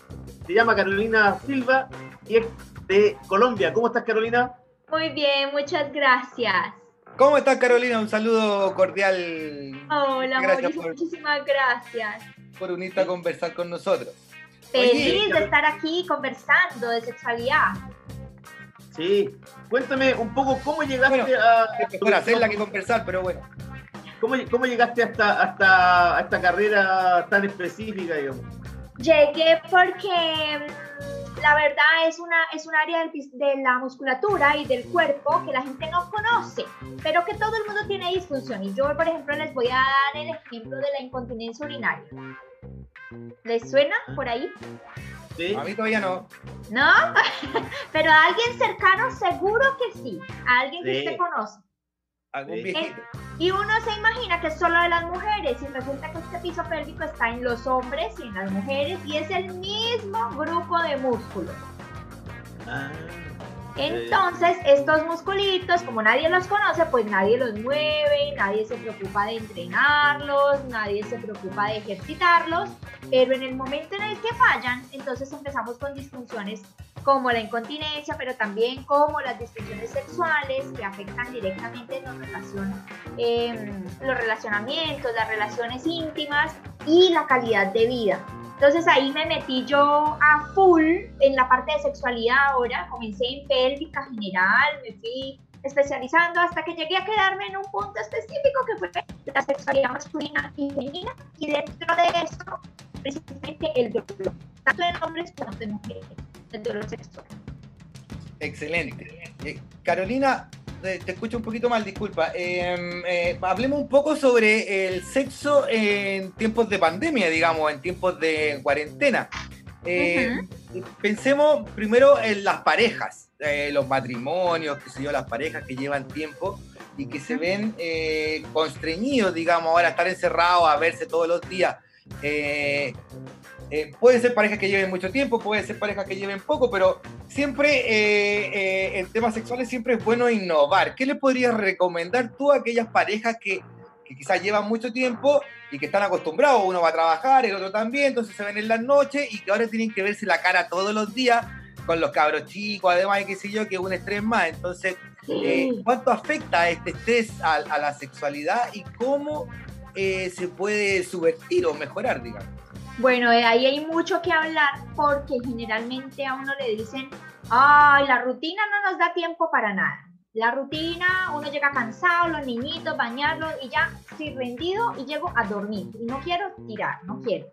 Se llama Carolina Silva y es de Colombia. ¿Cómo estás, Carolina? Muy bien, muchas gracias. ¿cómo estás Carolina? Un saludo cordial. Hola, Gracias Mauricio, por- muchísimas gracias. Por unirte a conversar con nosotros. Oye, Feliz de estar aquí conversando de sexualidad. Sí. Cuéntame un poco cómo llegaste Bueno, a. Es mejor hacerla que conversar, pero bueno. ¿Cómo, cómo llegaste hasta, hasta a esta carrera tan específica, digamos? Llegué porque la verdad es, una, es un área de la musculatura y del cuerpo que la gente no conoce, pero que todo el mundo tiene disfunción. Y yo, por ejemplo, les voy a dar el ejemplo de la incontinencia urinaria. ¿Les suena por ahí? ¿Sí? A mí todavía no. ¿No? Pero a alguien cercano seguro que sí. A alguien que usted conoce. Algún Sí. viejito. Y uno se imagina que es solo de las mujeres y resulta que este piso pélvico está en los hombres y en las mujeres y es el mismo grupo de músculos. Ah, Entonces, estos musculitos, como nadie los conoce, pues nadie los mueve, nadie se preocupa de entrenarlos, nadie se preocupa de ejercitarlos, pero en el momento en el que fallan, entonces empezamos con disfunciones como la incontinencia, pero también como las disfunciones sexuales que afectan directamente relacion- em, los relacionamientos, las relaciones íntimas y la calidad de vida. Entonces ahí me metí yo a full en la parte de sexualidad ahora, comencé en pélvica general, me fui especializando hasta que llegué a quedarme en un punto específico que fue la sexualidad masculina y femenina y dentro de eso precisamente el dolor, tanto en hombres como en mujeres, el dolor sexual. Excelente. Eh, Carolina, eh, te escucho un poquito mal, disculpa. Eh, eh, hablemos un poco sobre el sexo en tiempos de pandemia, digamos, en tiempos de cuarentena. Eh, Pensemos primero en las parejas, los matrimonios, qué sé yo, las parejas que llevan tiempo y que se ven constreñidos, digamos, ahora a estar encerrados, a verse todos los días. Eh, eh, pueden ser parejas que lleven mucho tiempo, pueden ser parejas que lleven poco, pero siempre eh, eh, en temas sexuales siempre es bueno innovar. ¿Qué le podrías recomendar tú a aquellas parejas que, que quizás llevan mucho tiempo y que están acostumbrados? Uno va a trabajar, el otro también, entonces se ven en las noches y que ahora tienen que verse la cara todos los días con los cabros chicos, además de qué sé yo, que es un estrés más. Entonces, eh, ¿cuánto afecta este estrés a, a la sexualidad y cómo se puede subvertir o mejorar, digamos? Bueno, de ahí hay mucho que hablar porque generalmente a uno le dicen, ay, la rutina no nos da tiempo para nada. La rutina, uno llega cansado, los niñitos, bañarlos y ya estoy rendido y llego a dormir. Y no quiero tirar, no quiero.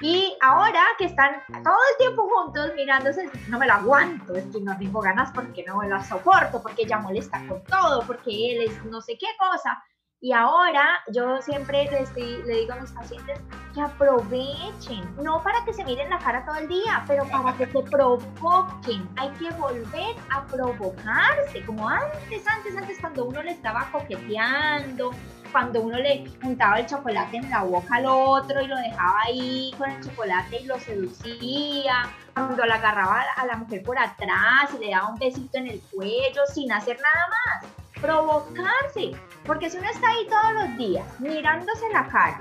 Y ahora que están todo el tiempo juntos mirándose, no me lo aguanto, es que no tengo ganas porque no la soporto, porque ella molesta con todo, porque él es no sé qué cosa. Y ahora yo siempre le, le digo a mis pacientes que aprovechen, no para que se miren la cara todo el día, pero para que se provoquen. Hay que volver a provocarse, como antes, antes, antes, cuando uno le estaba coqueteando, cuando uno le juntaba el chocolate en la boca al otro y lo dejaba ahí con el chocolate y lo seducía, cuando la agarraba a la- a la mujer por atrás y le daba un besito en el cuello sin hacer nada más. Provocarse, porque si uno está ahí todos los días mirándose la cara,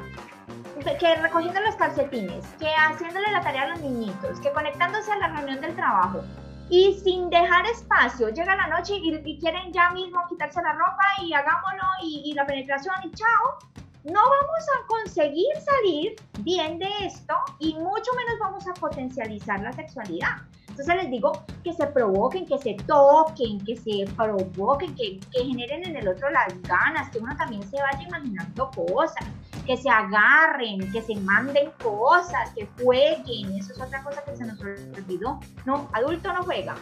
que recogiendo los calcetines, que haciéndole la tarea a los niñitos, que conectándose a la reunión del trabajo y sin dejar espacio, llega la noche y, y quieren ya mismo quitarse la ropa y hagámoslo y, y la penetración y chao, no vamos a conseguir salir bien de esto y mucho menos vamos a potencializar la sexualidad. Entonces les digo que se provoquen, que se toquen, que se provoquen, que, que generen en el otro las ganas, que uno también se vaya imaginando cosas, que se agarren, que se manden cosas, que jueguen. Eso es otra cosa que se nos olvidó. No, adulto no juega.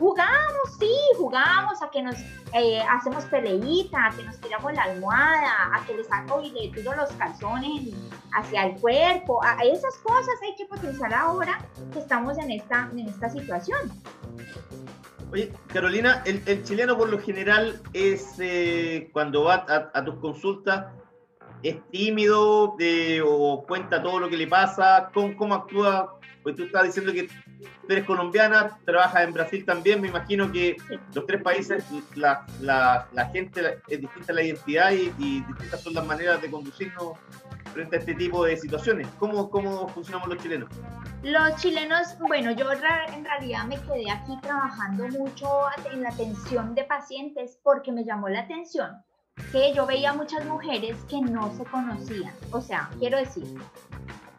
Jugamos, sí, jugamos a que nos eh, hacemos peleita, a que nos tiramos la almohada, a que le saco y le tiro los calzones hacia el cuerpo. A esas cosas hay que potenciar ahora que estamos en esta, en esta situación. Oye, Carolina, el, chileno por lo general es eh, cuando va a, a tus consultas, es tímido eh, o cuenta todo lo que le pasa, cómo, cómo actúa. Pues tú estás diciendo que tú eres colombiana, trabajas en Brasil también, me imagino que los tres países, la, la, la gente es distinta la identidad y, y distintas son las maneras de conducirnos frente a este tipo de situaciones. ¿Cómo, cómo funcionamos los chilenos? Los chilenos, bueno, yo en realidad me quedé aquí trabajando mucho en la atención de pacientes porque me llamó la atención que yo veía muchas mujeres que no se conocían. O sea, quiero decir,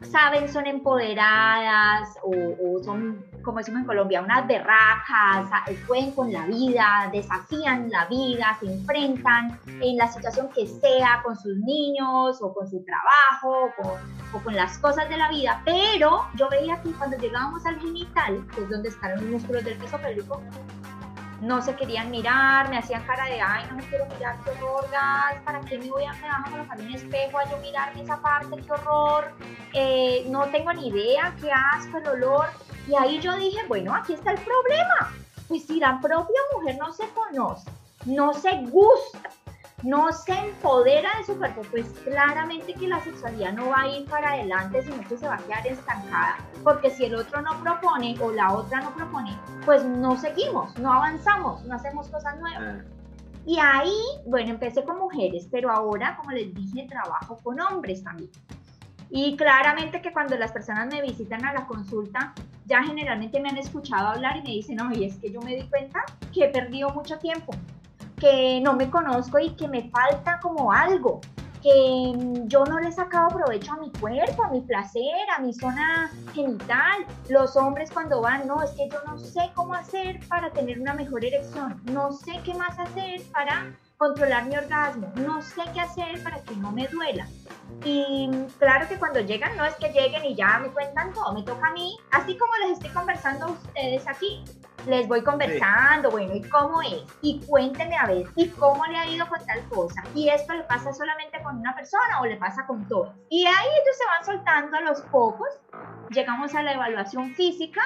saben, son empoderadas o, o son, como decimos en Colombia, unas berracas, pueden con la vida, desafían la vida, se enfrentan en la situación que sea con sus niños o con su trabajo o con, o con las cosas de la vida, pero yo veía que cuando llegábamos al genital, que es donde están los músculos del piso pélvico, no se querían mirar, me hacían cara de, ay, no me quiero mirar, qué horror, gas, ¿para qué me voy a, me vas a un espejo a yo mirarme esa parte, qué horror? Eh, no tengo ni idea, qué asco, el olor. Y ahí yo dije, bueno, aquí está el problema. Pues si la propia mujer no se conoce, no se gusta, no se empodera de su cuerpo, pues claramente que la sexualidad no va a ir para adelante, sino que se va a quedar estancada. Porque si el otro no propone o la otra no propone, pues no seguimos, no avanzamos, no hacemos cosas nuevas. Y ahí, bueno, empecé con mujeres, pero ahora, como les dije, trabajo con hombres también. Y claramente que cuando las personas me visitan a la consulta, ya generalmente me han escuchado hablar y me dicen, y es que yo me di cuenta que he perdido mucho tiempo, que no me conozco y que me falta como algo, que yo no le he sacado provecho a mi cuerpo, a mi placer, a mi zona genital. Los hombres cuando van, no, es que yo no sé cómo hacer para tener una mejor erección, no sé qué más hacer para controlar mi orgasmo, no sé qué hacer para que no me duela. Y claro que cuando llegan, no es que lleguen y ya me cuentan todo, me toca a mí, así como les estoy conversando a ustedes aquí, les voy conversando, bueno, ¿y cómo es? Y cuénteme a ver, ¿y cómo le ha ido con tal cosa? ¿Y esto le pasa solamente con una persona o le pasa con todas? Y ahí ellos se van soltando a los pocos, llegamos a la evaluación física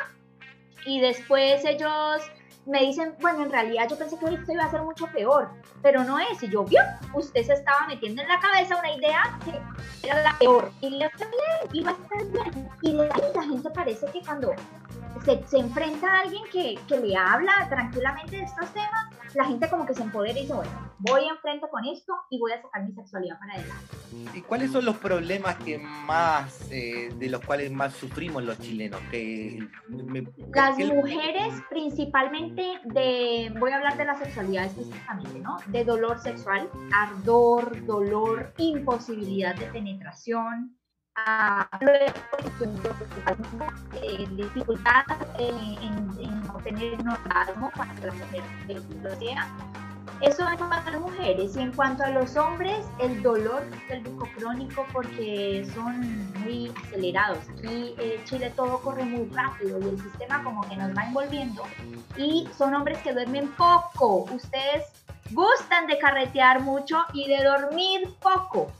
y después ellos me dicen, bueno, en realidad yo pensé que esto iba a ser mucho peor, pero no es. Y yo, vio, usted se estaba metiendo en la cabeza una idea que era la peor. Y le bien, iba a estar bien. Y la gente parece que cuando se, se enfrenta a alguien que, que le habla tranquilamente de estos temas, la gente como que se empodera y dice, bueno, voy enfrente con esto y voy a sacar mi sexualidad para adelante. ¿Y cuáles son los problemas que más, eh, de los cuales más sufrimos los chilenos? Que, me- Las que- mujeres principalmente de, voy a hablar de la sexualidad específicamente, ¿no? De dolor sexual, ardor, dolor, imposibilidad de penetración, dificultad en, en- en obtener un orgasmo cuando la mujer lo desea. Eso en cuanto a las mujeres y en cuanto a los hombres, el dolor pélvico crónico porque son muy acelerados. Aquí en Chile todo corre muy rápido y el sistema como que nos va envolviendo y son hombres que duermen poco. Ustedes gustan de carretear mucho y de dormir poco.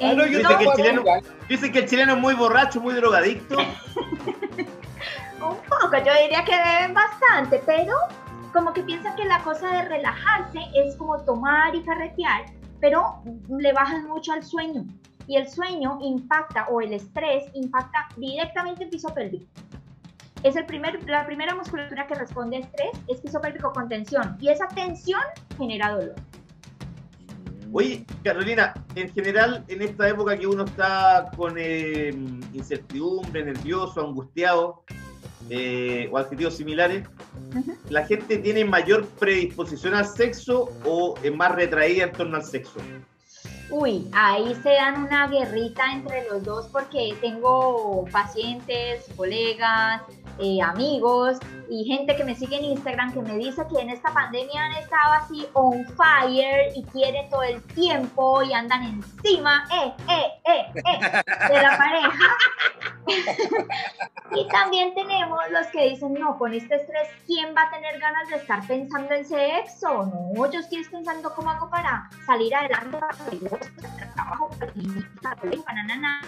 Ah, no, yo Dice que el chileno-. Dicen que el chileno es muy borracho, muy drogadicto. Un poco, yo diría que beben bastante, pero como que piensan que la cosa de relajarse es como tomar y carretear, pero le bajan mucho al sueño. Y el sueño impacta, o el estrés impacta directamente el piso pélvico. Es el primer, la primera musculatura que responde a estrés, es piso pélvico con tensión. Y esa tensión genera dolor. Oye, Carolina, en general, en esta época que uno está con eh, incertidumbre, nervioso, angustiado, eh, o adjetivos similares. ¿la gente tiene mayor predisposición al sexo o es más retraída en torno al sexo? Uy, ahí se dan una guerrita entre los dos porque tengo pacientes, colegas, eh, amigos y gente que me sigue en Instagram que me dice que en esta pandemia han estado así on fire y quieren todo el tiempo y andan encima, eh, eh, eh, eh, de la pareja. y también tenemos los que dicen, no, con este estrés, ¿quién va a tener ganas de estar pensando en sexo? No, yo estoy pensando cómo hago para salir adelante, trabajo, na,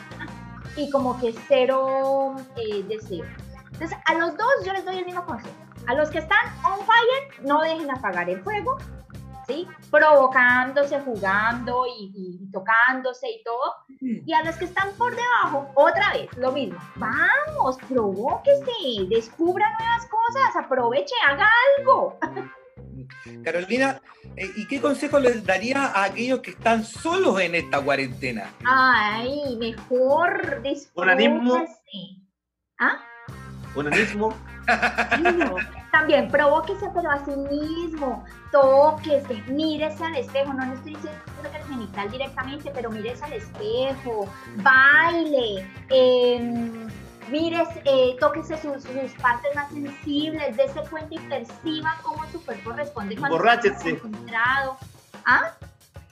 y como que cero eh, deseo. Entonces, a los dos yo les doy el mismo consejo. A los que están on fire, no dejen apagar el fuego, ¿sí? Provocándose, jugando y, y tocándose y todo. Y a los que están por debajo, otra vez, lo mismo. Vamos, provóquese, descubra nuevas cosas, aproveche, haga algo. Carolina, eh, ¿y qué consejo les daría a aquellos que están solos en esta cuarentena? Ay, mejor Onanismo. ¿Ah? Onanismo. También provóquese, pero a sí mismo, tóquese, mírese al espejo. No le estoy diciendo que el genital directamente, pero mírese al espejo, baile, em, mírese, eh, tóquese sus, sus partes más sensibles, dése cuenta y perciba cómo su cuerpo responde cuando está concentrado. ¿Ah?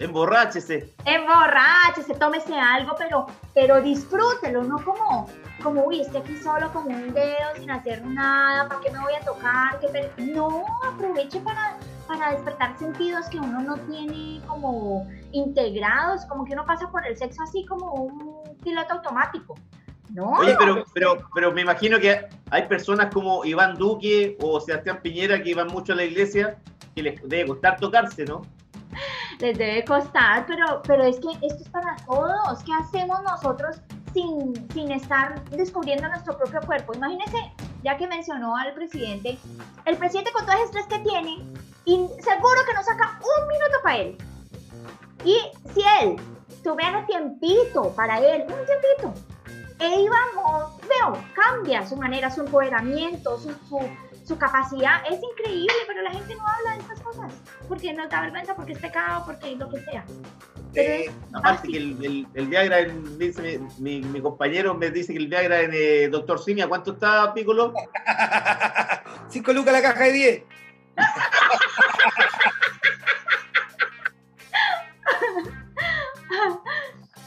Emborráchese. emborráchese, tómese algo, pero, pero disfrútelo, no como, como, uy, estoy aquí solo con un dedo sin hacer nada, ¿para qué me voy a tocar? ¿Qué per-?" No, aproveche para, para despertar sentidos que uno no tiene como integrados, como que uno pasa por el sexo así como un piloto automático. No, Oye, pero, pero, pero me imagino que hay personas como Iván Duque o Sebastián Piñera que iban mucho a la iglesia que les debe costar tocarse, ¿no? les debe costar, pero, pero es que esto es para todos. ¿Qué hacemos nosotros sin, sin estar descubriendo nuestro propio cuerpo? Imagínense, ya que mencionó al presidente, el presidente con todo ese estrés que tiene, y seguro que no saca un minuto para él. Y si él tuviera tiempito para él, un tiempito, e íbamos, veo, cambia su manera, su empoderamiento, su, su, su capacidad, es increíble, pero la gente no habla de estas cosas, porque nos da vergüenza, porque es pecado, porque lo que sea. Pero Eh, Aparte que el, el- el Viagra, dice mi, mi- mi compañero me dice que el Viagra en eh, Doctor Simia, ¿cuánto está, Piccolo? Cinco lucas la caja de 10.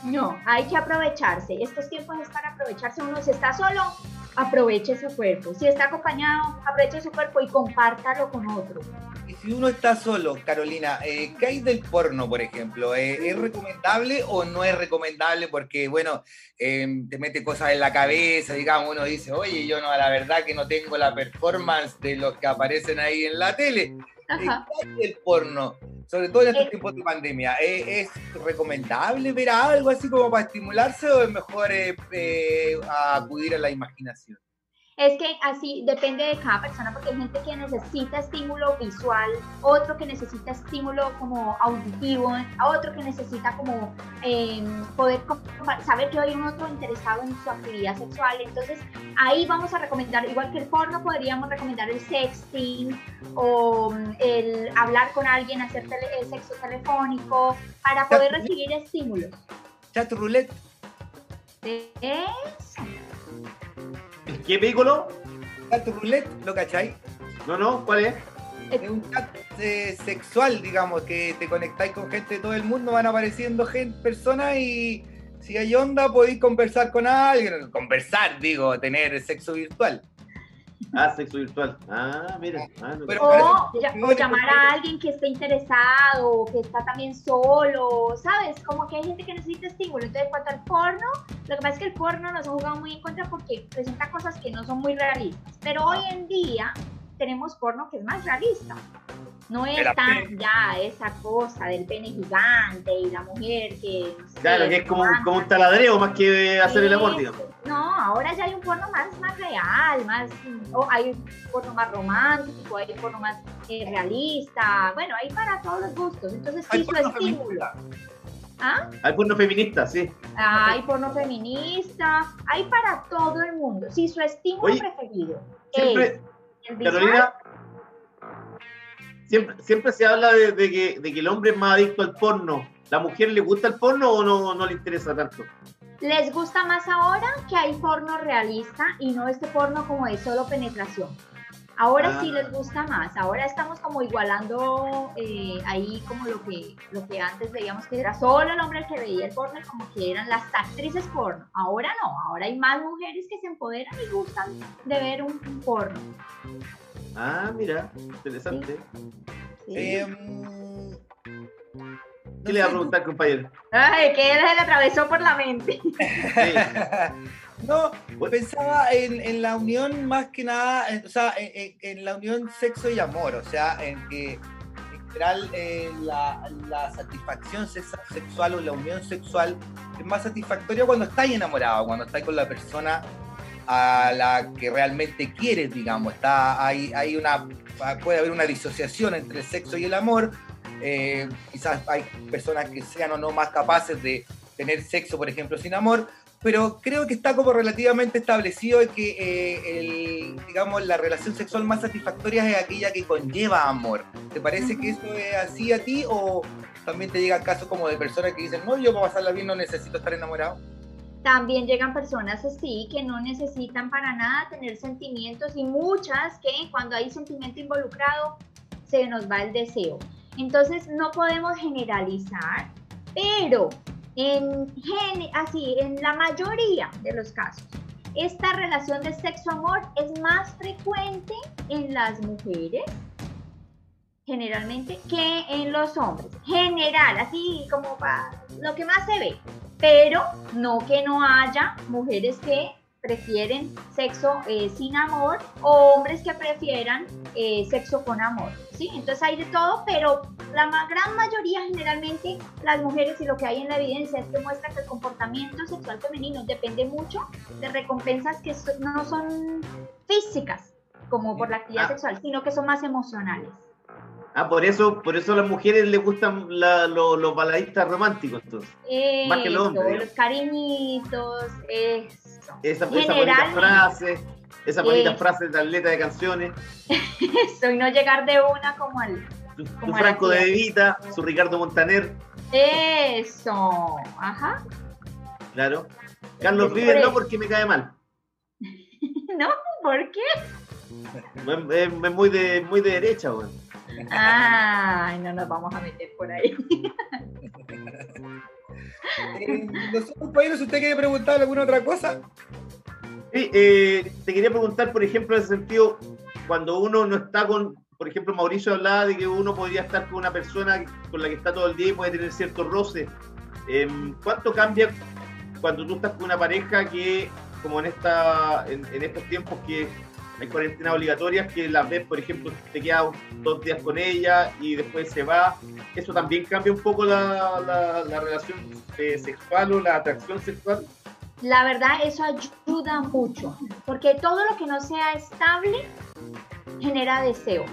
No, hay que aprovecharse. Estos tiempos es para aprovecharse. Uno si está solo, aproveche su cuerpo. Si está acompañado, aproveche su cuerpo y compártalo con otro. Y si uno está solo, Carolina, eh, ¿qué hay del porno, por ejemplo? Eh, ¿Es recomendable o no es recomendable? Porque, bueno, eh, te mete cosas en la cabeza, digamos, uno dice, oye, yo no, la verdad que no tengo la performance de los que aparecen ahí en la tele. Eh, Ajá. ¿Qué hay del porno? Sobre todo en estos Eh, tiempos de pandemia. ¿Eh, ¿Es recomendable ver algo así como para estimularse o es mejor eh, eh, acudir a la imaginación? Es que así depende de cada persona, porque hay gente que necesita estímulo visual, otro que necesita estímulo como auditivo, otro que necesita como eh, poder saber que hay un otro interesado en su actividad sexual. Entonces ahí vamos a recomendar, igual que el porno, podríamos recomendar el sexting o mm, el hablar con alguien, hacer tele- el sexo telefónico, para poder recibir estímulos. Chat roulette. Eso. ¿Qué Piccolo? Chat roulette, ¿lo cachai? No, no, ¿cuál es? Es un chat eh, sexual, digamos, que te conectáis con gente de todo el mundo, van apareciendo gente, personas y si hay onda podéis conversar con alguien. Conversar, digo, tener sexo virtual. Ah, sexo virtual. Ah, mira. Ah, no- Pero- O, parece- ya- o llamar a alguien que esté interesado, que está también solo, ¿sabes? Como que hay gente que necesita estímulo. Entonces, en cuanto al porno, lo que pasa es que el porno nos ha jugado muy en contra porque presenta cosas que no son muy realistas. Pero hoy en día tenemos porno que es más realista. No es tan pene. ya esa cosa del pene gigante y la mujer que... Claro, se que es como, como un taladreo más que hacer el amor, digamos. No, ahora ya hay un porno más, más real, más, o hay un porno más romántico, hay un porno más eh, realista, bueno, hay para todos los gustos. Entonces, sí, su estímulo. ¿Ah? Hay porno feminista, sí. Hay porno feminista, hay para todo el mundo. Si su estímulo Oye, preferido Siempre, es el Carolina, siempre, siempre se habla de, de que, de que el hombre es más adicto al porno. ¿La mujer le gusta el porno o no, no le interesa tanto? Les gusta más ahora que hay porno realista y no este porno como de solo penetración. Ahora sí Ah. les gusta más, ahora estamos como igualando eh, ahí como lo que, lo que antes veíamos que era solo el hombre el que veía el porno, como que eran las actrices porno. Ahora no, ahora hay más mujeres que se empoderan y gustan de ver un, un porno. Ah, mira, interesante. ¿sí? Em, ¿Qué le va a preguntar, compañero? Ay, que se le atravesó por la mente. Sí. No, pensaba en, en la unión más que nada, en- o sea, en, en- en la unión sexo y amor, o sea, en que en general eh, la, la satisfacción sex- sexual o la unión sexual es más satisfactoria cuando estás enamorado, cuando estás con la persona a la que realmente quieres, digamos. Está, hay, hay una, puede haber una disociación entre el sexo y el amor. Eh, quizás hay personas que sean o no más capaces de tener sexo, por ejemplo, sin amor, pero creo que está como relativamente establecido que eh, digamos, la relación sexual más satisfactoria es aquella que conlleva amor. ¿Te parece que eso es así a ti o también te llega casos como de personas que dicen, no, yo para pasarla bien no necesito estar enamorado? También llegan personas así que no necesitan para nada tener sentimientos y muchas que cuando hay sentimiento involucrado se nos va el deseo. Entonces no podemos generalizar, pero en, así, en la mayoría de los casos, esta relación de sexo-amor es más frecuente en las mujeres generalmente que en los hombres. General, así como para lo que más se ve. Pero no que no haya mujeres que prefieren sexo eh, sin amor o hombres que prefieran eh, sexo con amor. ¿sí? Entonces hay de todo, pero la ma- gran mayoría generalmente las mujeres y lo que hay en la evidencia es que muestra que el comportamiento sexual femenino depende mucho de recompensas que so- no son físicas como por la actividad Ah. sexual, sino que son más emocionales. Ah, por eso, por eso a las mujeres les gustan la- lo- los baladistas románticos, entonces. Más que el Eso, hombre, digamos. los cariñitos, eso. Esa, esa bonita frase, esas bonitas Eh. frases de atleta de canciones, Eso, y no llegar de una como al... su, Franco de. Evita, su Ricardo Montaner, Eso, ajá. claro. Carlos Vives no porque me cae mal. ¿No? ¿Por qué? Es, muy de muy de derecha, weón. Ay, no nos vamos a meter por ahí. Eh, no sé, compañero, si usted quiere preguntar alguna otra cosa. Sí, eh, te quería preguntar, por ejemplo, en ese sentido, cuando uno no está con, por ejemplo, Mauricio hablaba de que uno podría estar con una persona con la que está todo el día y puede tener cierto roce. Em, ¿Cuánto cambia cuando tú estás con una pareja que, como en esta, en, en estos tiempos que hay cuarentenas obligatorias, que las ves, por ejemplo, te quedas dos días con ella y después se va? ¿Eso también cambia un poco la, la- la relación eh, sexual o la atracción sexual? La verdad, eso ayuda mucho, porque todo lo que no sea estable genera deseo.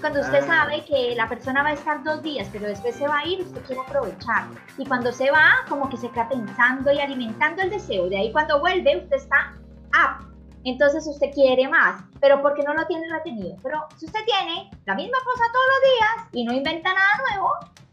Cuando usted Ah. sabe que la persona va a estar dos días, pero después se va a ir, usted quiere aprovechar. Y cuando se va, como que se queda pensando y alimentando el deseo. De ahí cuando vuelve, usted está up. Entonces usted quiere más, pero porque no lo tiene retenido. Pero si usted tiene la misma cosa todos los días y no inventa nada nuevo,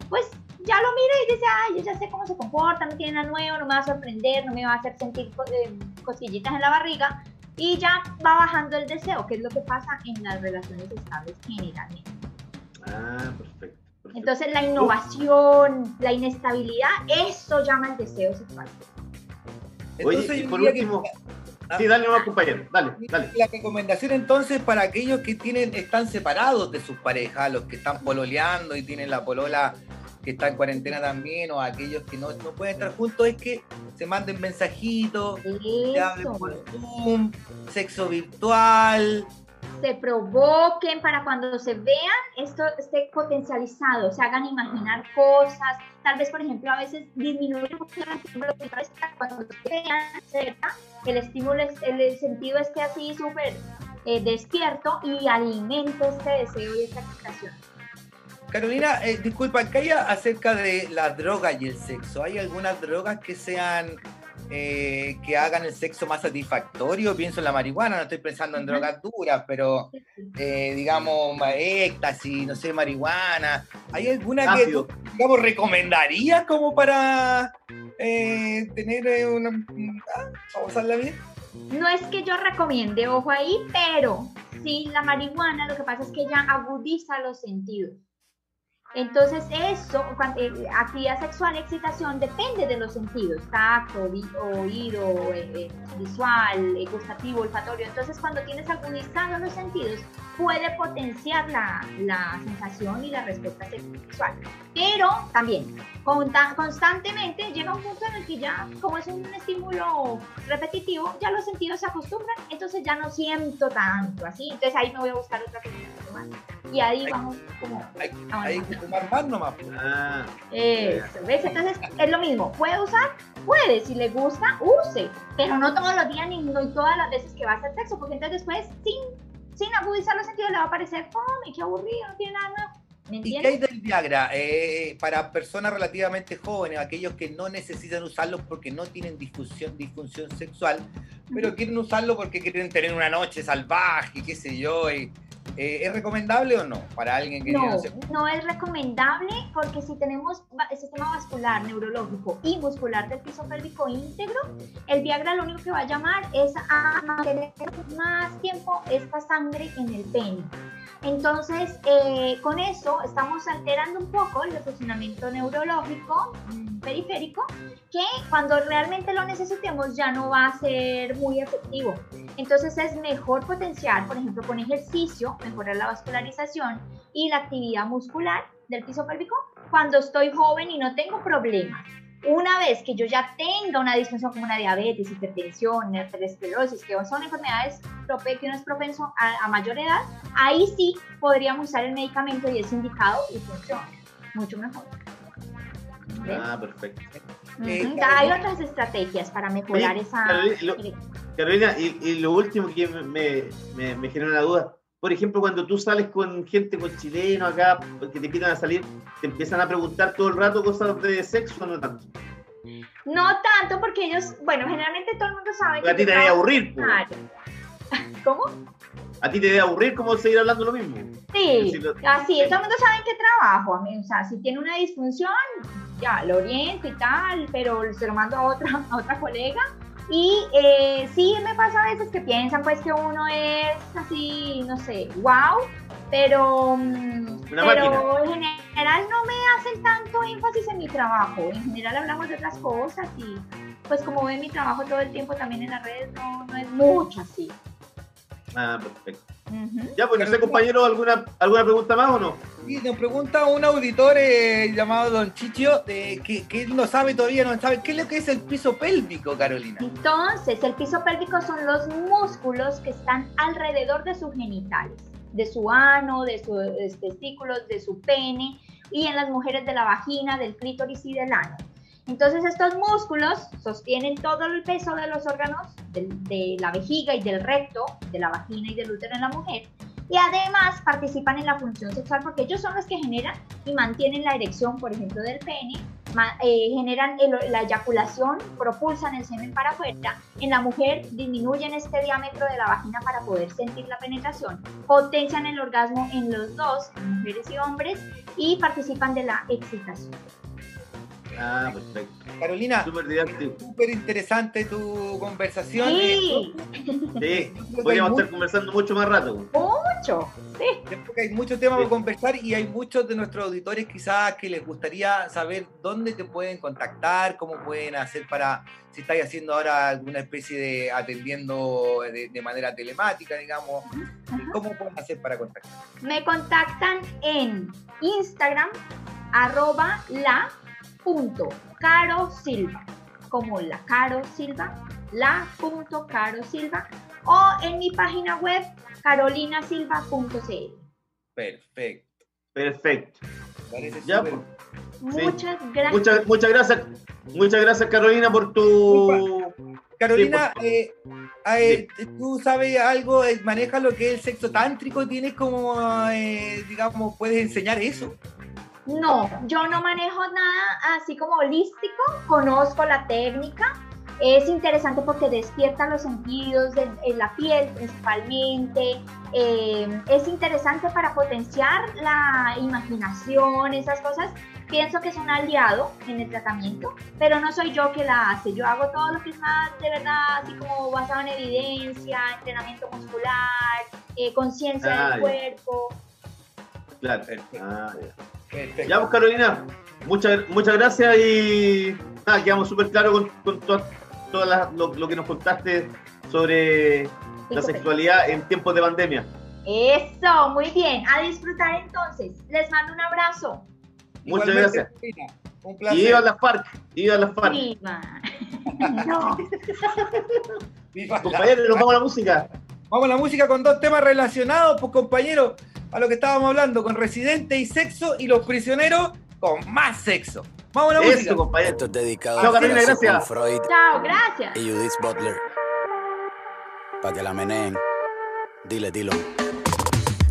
pues ya lo mira y dice, ay, yo ya sé cómo se comporta, no tiene nada nuevo, no me va a sorprender, no me va a hacer sentir eh, cosquillitas en la barriga. Y ya va bajando el deseo, que es lo que pasa en las relaciones estables generalmente. Ah, perfecto. perfecto. Entonces la innovación, la inestabilidad, eso llama el deseo sexual. Oye, Entonces, y yo por que- último. Sí, dale nomás, compañero, dale, dale. La recomendación entonces para aquellos que tienen, están separados de sus parejas, los que están pololeando y tienen la polola que está en cuarentena también, o aquellos que no, no pueden estar juntos, es que se manden mensajitos, se hablen por Zoom, sexo virtual. se provoquen para cuando se vean esto esté potencializado, se hagan imaginar cosas, tal vez por ejemplo a veces disminuir un poquito el estímulo cuando se vean cerca, el estímulo, es- el, sentido esté así súper eh, despierto y alimente este deseo y esta excitación. Carolina, eh, disculpa, ¿qué hay acerca de la droga y el sexo? ¿Hay algunas drogas que sean eh, que hagan el sexo más satisfactorio? Pienso en la marihuana, no estoy pensando en drogas duras, pero eh, digamos éxtasis, no sé, marihuana. ¿Hay alguna que Ácido. tú, digamos, recomendarías como para eh, tener eh, una... ah, ¿Vamos a usarla bien? No es que yo recomiende, ojo ahí, pero sí, la marihuana lo que pasa es que ella agudiza los sentidos. Entonces eso, eh, actividad sexual excitación depende de los sentidos, tacto, oído, eh, eh, visual, gustativo, olfatorio. Entonces cuando tienes agudizados los sentidos, puede potenciar la, la sensación y la respuesta sexual. Pero también, conta- constantemente llega un punto en el que ya, como es un estímulo repetitivo, ya los sentidos se acostumbran, entonces ya no siento tanto así. Entonces ahí me voy a buscar otra cosa. Y ahí Hay- vamos como hay que fumar más nomás. pues. Ah, Eso, ¿ves? Entonces es lo mismo. ¿Puede usar? Puede. Si le gusta, use. Pero no todos los días ni no todas las veces que va a hacer sexo, porque entonces después, sin, sin agudizar los sentidos, le va a parecer fome, qué aburrido, no tiene nada nuevo. ¿Me ¿Y qué hay del Viagra? Eh, para personas relativamente jóvenes, aquellos que no necesitan usarlo porque no tienen disfunción, disfunción sexual, pero quieren usarlo porque quieren tener una noche salvaje, qué sé yo. y, eh, ¿Es recomendable o no para alguien que No, no es recomendable porque si tenemos el sistema vascular, neurológico y muscular del piso pélvico íntegro, el Viagra lo único que va a llamar es a mantener más tiempo esta sangre en el pene. Entonces, eh, con eso estamos alterando un poco el funcionamiento neurológico mm, periférico, que cuando realmente lo necesitemos ya no va a ser muy efectivo. Entonces es mejor potenciar, por ejemplo, con ejercicio, mejorar la vascularización y la actividad muscular del piso pélvico cuando estoy joven y no tengo problemas. Una vez que yo ya tenga una disfunción como una diabetes, hipertensión, arteriosclerosis, que son enfermedades que uno es propenso a, a mayor edad, ahí sí podríamos usar el medicamento y es indicado y funciona mucho mejor. ¿Ves? ah, perfecto. Eh, Ujú, Carolina- Hay otras estrategias para mejorar Oye, esa... Carolina, lo- Carolina, y, y lo último que me, me, me genera una duda, por ejemplo, cuando tú sales con gente, con chilenos acá, que te invitan a salir, te empiezan a preguntar todo el rato cosas de sexo, ¿o no tanto? No tanto porque ellos, bueno, generalmente todo el mundo sabe Porque a ti te debe aburrir. ¿Cómo? a ti te debe aburrir cómo seguir hablando lo mismo. Sí, lo- así, todo el mundo sabe en qué trabajo. O sea, si tiene una disfunción, ya lo oriento y tal, pero se lo mando a otra, a otra colega. Y eh, sí me pasa a veces que piensan pues que uno es así, no sé, wow, pero, mm, pero en general no me hacen tanto énfasis en mi trabajo. En general hablamos de otras cosas y pues como ven mi trabajo todo el tiempo también en las redes, no, no es mucho así. Ah, perfecto. Ya, pues no sé, compañero, ¿alguna, ¿alguna pregunta más o no? Sí, nos pregunta un auditor eh, llamado Don Chicho, de, que, que él no sabe todavía, no sabe qué es lo que es el piso pélvico, Carolina. Entonces, el piso pélvico son los músculos que están alrededor de sus genitales, de su ano, de sus testículos, de su pene y en las mujeres de la vagina, del clítoris y del ano. Entonces, estos músculos sostienen todo el peso de los órganos de, la vejiga y del recto, de la vagina y del útero en la mujer. Y además participan en la función sexual porque ellos son los que generan y mantienen la erección, por ejemplo, del pene, eh, generan la eyaculación, propulsan el semen para afuera. En la mujer disminuyen este diámetro de la vagina para poder sentir la penetración, potencian el orgasmo en los dos, mujeres y hombres, y participan de la excitación. Ah, perfecto. Carolina, Súper interesante tu conversación. Sí, Sí, podríamos mucho- estar conversando mucho más rato. mucho. Sí. Yo creo que hay muchos temas Sí. por conversar y hay muchos de nuestros auditores quizás que les gustaría saber dónde te pueden contactar, cómo pueden hacer para, si estáis haciendo ahora alguna especie de atendiendo de, de manera telemática, digamos, cómo pueden hacer para contactar. Me contactan en Instagram, arroba la punto caro silva, como la caro silva, la punto caro silva, o en mi página web carolinasilva.cl. Perfecto. Perfecto. Parece Ya, súper- pues. Muchas gracias. Muchas, muchas gracias. Muchas gracias, Carolina, por tu. Carolina, Sí, eh, eh, tú sabes algo, eh, manejas lo que es el sexo tántrico, tienes como, eh, digamos, puedes enseñar eso. No, yo no manejo nada así como holístico, conozco la técnica. Es interesante porque despierta los sentidos en la piel principalmente. Eh, es interesante para potenciar la imaginación, esas cosas. Pienso que es un aliado en el tratamiento, pero no soy yo que la hace. Yo hago todo lo que es más de verdad, así como basado en evidencia, entrenamiento muscular, eh, conciencia Ah, del ya. cuerpo. Claro. Perfecto. Ah, ya. Perfecto. Ya, pues Carolina, muchas, muchas gracias y nada, quedamos súper claros con, con todas lo, lo que nos contaste sobre la sexualidad en tiempos de pandemia. Eso, muy bien. A disfrutar entonces. Les mando un abrazo. Muchas Igualmente, gracias. Carolina, Un Y placer. iba a las FARC, iba a las FARC. Viva. No. Viva Compañeros, nos vamos a la música. Vamos a la música con dos temas relacionados, pues compañero, a lo que estábamos hablando, con Residente y sexo y los prisioneros con más sexo. Vamos a la música. Compañero. Esto es dedicado Chao, a Carolina, gracias. Freud Chao, gracias. y Judith Butler. Pa' que la meneen. Dile, dilo.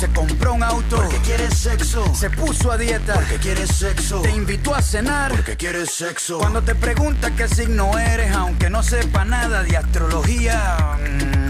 Se compró un auto porque quiere sexo. Se puso a dieta porque quiere sexo. Te invitó a cenar porque quiere sexo. Cuando te pregunta qué signo eres, aunque no sepa nada de astrología. mm,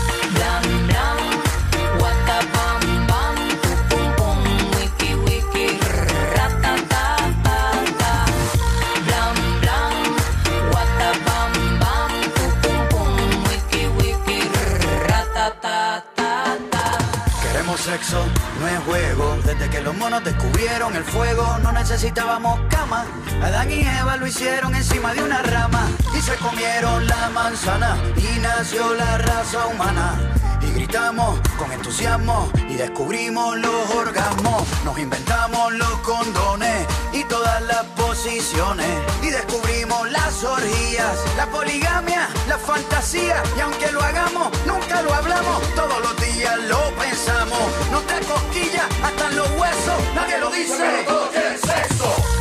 Queremos sexo, no es juego. Desde que los monos descubrieron el fuego, no necesitábamos cama. Adán y Eva lo hicieron encima de una rama y se comieron la manzana y nació la raza humana. Y gritamos con entusiasmo y descubrimos los orgasmos. Nos inventamos los condones y todas las posiciones. Y descubrimos las orgías, la poligamia, la fantasía. Y aunque lo hagamos, nunca lo hablamos. Todos los días lo pensamos. No te hasta en los huesos. Nadie lo dice.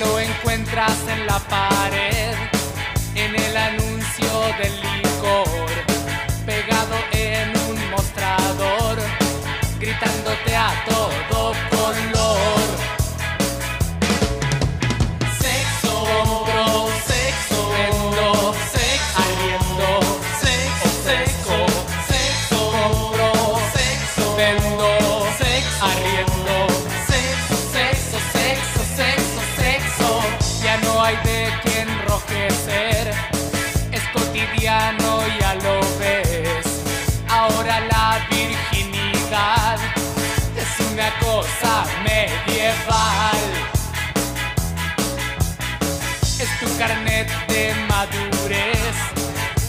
Lo encuentras en la pared, en el anuncio del licor, pegado en un mostrador, gritándote a todo carnet de madurez,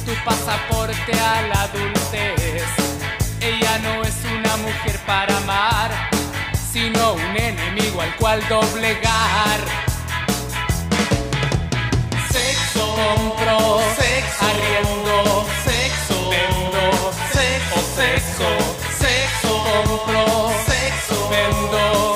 tu pasaporte a la adultez. Ella no es una mujer para amar, sino un enemigo al cual doblegar. Sexo, compro, sexo, arriendo, sexo, vendo, sexo, sexo, sexo, compro, sexo, vendo,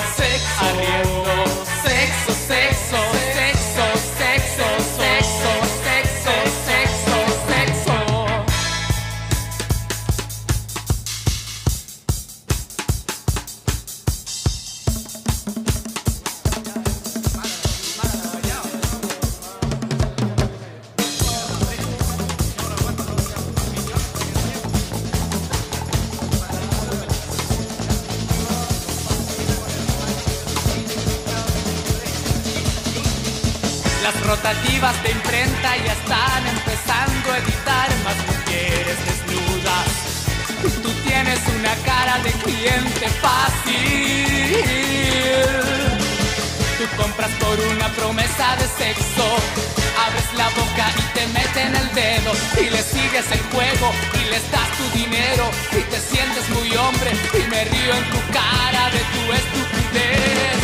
Y le sigues el juego y les das tu dinero. Y te sientes muy hombre. Y me río en tu cara de tu estupidez.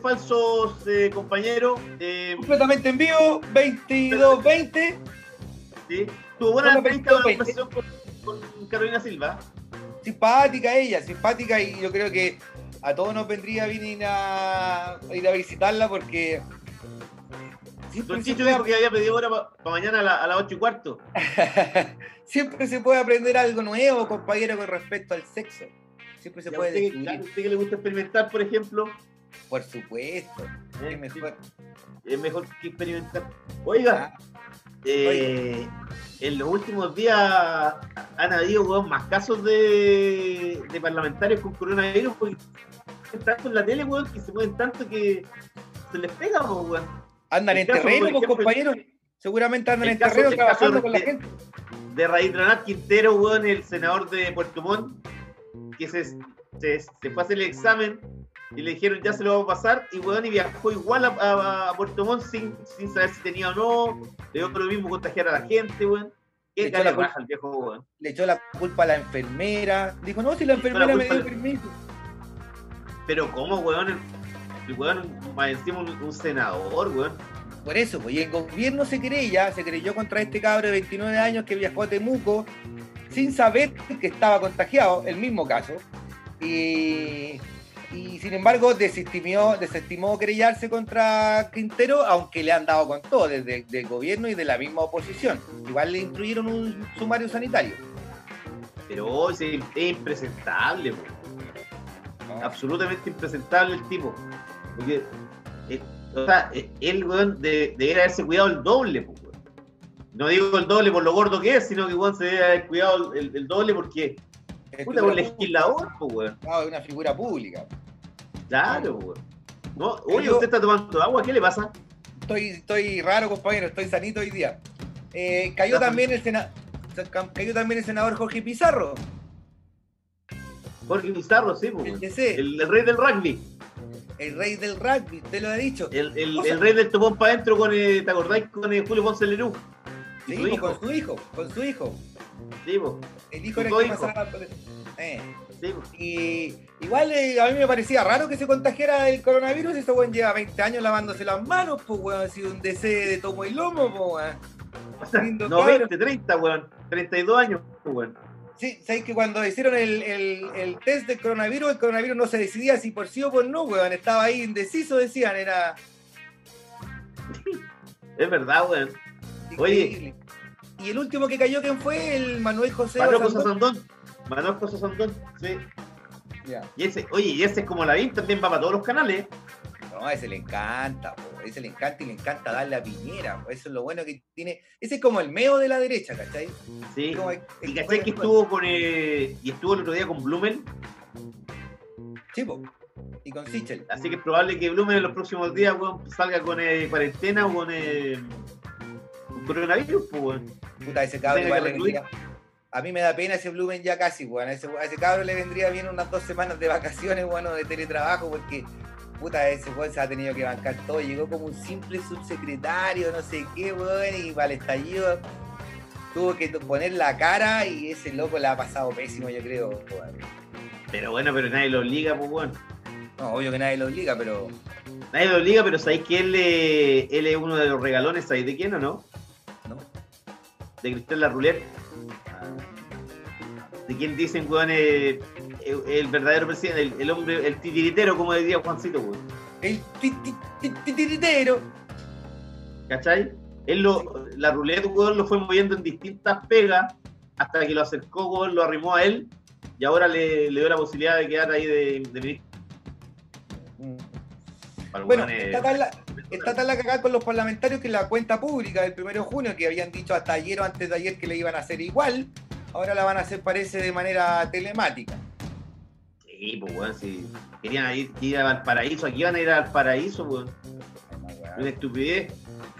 Falsos, eh, compañero. Eh, Completamente en vivo, 22-20. sí. Tuvo buena entrevista, 20. conversación con, con Carolina Silva. Simpática ella, simpática y yo creo que a todos nos vendría bien ir a, ir a visitarla porque... siempre Don Chicho dijo que había pedido hora para mañana a, la- a las 8 y cuarto. Siempre se puede aprender algo nuevo, compañero, con respecto al sexo. Siempre se puede usted, descubrir. a usted que le gusta experimentar, por ejemplo, Por supuesto. Es mejor. es mejor que experimentar. Oiga, Ah, eh, en los últimos días han habido weón, más casos de, de parlamentarios con coronavirus porque están tanto en la tele, weón, que se mueven tanto que se les pega, weón. Andan el en caso, terreno, pues, ejemplo, compañeros. Seguramente andan en caso- terreno trabajando de- con la gente. De Raíz Quintero, weón, el senador de Puerto Montt, que se, se, se fue a hacer el examen y le dijeron ya se lo vamos a pasar y weón y viajó igual a, a- a Puerto Montt sin, sin saber si tenía o no, le dio lo mismo contagiar a la gente, weón. Le Qué echó cara la de culpa. raja el viejo, weón. Le echó la culpa a la enfermera. Dijo, no, si la enfermera me dio permiso. Pero cómo, weón, el, el weón encima un, un senador, weón. Por eso, pues, y el gobierno se querella, se creyó contra este cabro de 29 años que viajó a Temuco sin saber que estaba contagiado, el mismo caso. Y, y, sin embargo desestimó, desestimó querellarse contra Quintero, aunque le han dado con todo, desde el gobierno y de la misma oposición. Igual le instruyeron un sumario sanitario. Pero hoy es, es impresentable. ¿no? absolutamente impresentable el tipo. Porque, eh, o sea, eh, él, weón, de- debería haberse cuidado el doble, po, weón. No digo el doble por lo gordo que es, sino que weón se debe haber cuidado el, el doble porque puta, un legislador, weón. pública, es una figura pública. Claro, weón. No, oye, usted está tomando agua, ¿qué le pasa? Estoy, estoy raro, compañero, estoy sanito hoy día. Eh, cayó, también el sena- cayó también el senador Jorge Pizarro, Jorge Pizarro, sí, el el, El, el rey del rugby. rey del rugby, te lo he dicho. El, el, el rey del topón para adentro con, eh, ¿te acordáis? Con eh, Julio Ponce Lerú. Sí, su pues, con su hijo, con su hijo. Sí. El hijo era el que hijo. pasaba por el- eh. Sí. Y igual eh, a mí me parecía raro que se contagiara el coronavirus. Ese weón lleva 20 años lavándose las manos, pues weón, ha sido un DC de tomo y lomo, pues weón. O sea, no, cabro. 20, 30, weón. 32 años, weón. Sí, sabéis que cuando hicieron el, el- el test del coronavirus, el coronavirus no se decidía si por sí o por no, weón. Estaba ahí indeciso, decían, era Es verdad, weón. Oye. Y el último que cayó, ¿quién fue? El Manuel José Manuel. José Sandón. Manuel José Sandón, sí. Ya. Y ese, oye, y ese es como la VIN, también va para todos los canales. No, a ese le encanta, po. a ese le encanta y le encanta darle a Piñera. po. Eso es lo bueno que tiene. Ese es como el meo de la derecha, ¿cachai? Sí. Como el- el Y caché que estuvo con eh, y estuvo el otro día con Blumen, Sí, po. Y con Sichel. así que es probable que Blumen en los próximos días salga con eh, cuarentena o con, eh, con coronavirus, pues, weón. Puta, ese cabrón igual le vendría- A mí me da pena ese Blumen ya casi, weón. A ese, a ese cabrón le vendría bien unas dos semanas de vacaciones, bueno, de teletrabajo, porque puta, ese weón se ha tenido que bancar todo. Llegó como un simple subsecretario, no sé qué, weón, y para el estallido tuvo que poner la cara y ese loco le ha pasado pésimo, yo creo, weón. Pero bueno, pero nadie lo obliga, pues, weón. No, obvio que nadie lo obliga, pero. Nadie lo obliga, pero sabéis que él, él es uno de los regalones, ¿sabéis de quién o? ¿no? De Cristel La Roulette. De quién dicen, weón, eh, el, el verdadero presidente, el, el hombre, el titiritero, como decía Juancito, weón. El ti- ti- ti- ti- tiritero. ¿Cachai? Él lo, la ruleta, weón, lo fue moviendo en distintas pegas hasta que lo acercó, weón, lo arrimó a él y ahora le, le dio la posibilidad de quedar ahí de, de ministro. El Bueno, eh, está tan, la, cagada con los parlamentarios que la cuenta pública del 1 de junio, que habían dicho hasta ayer o antes de ayer que le iban a hacer igual, ahora la van a hacer, parece, de manera telemática. Sí, pues, weón, si querían ir, ir a Valparaíso, aquí van a ir al paraíso, weón. Una estupidez.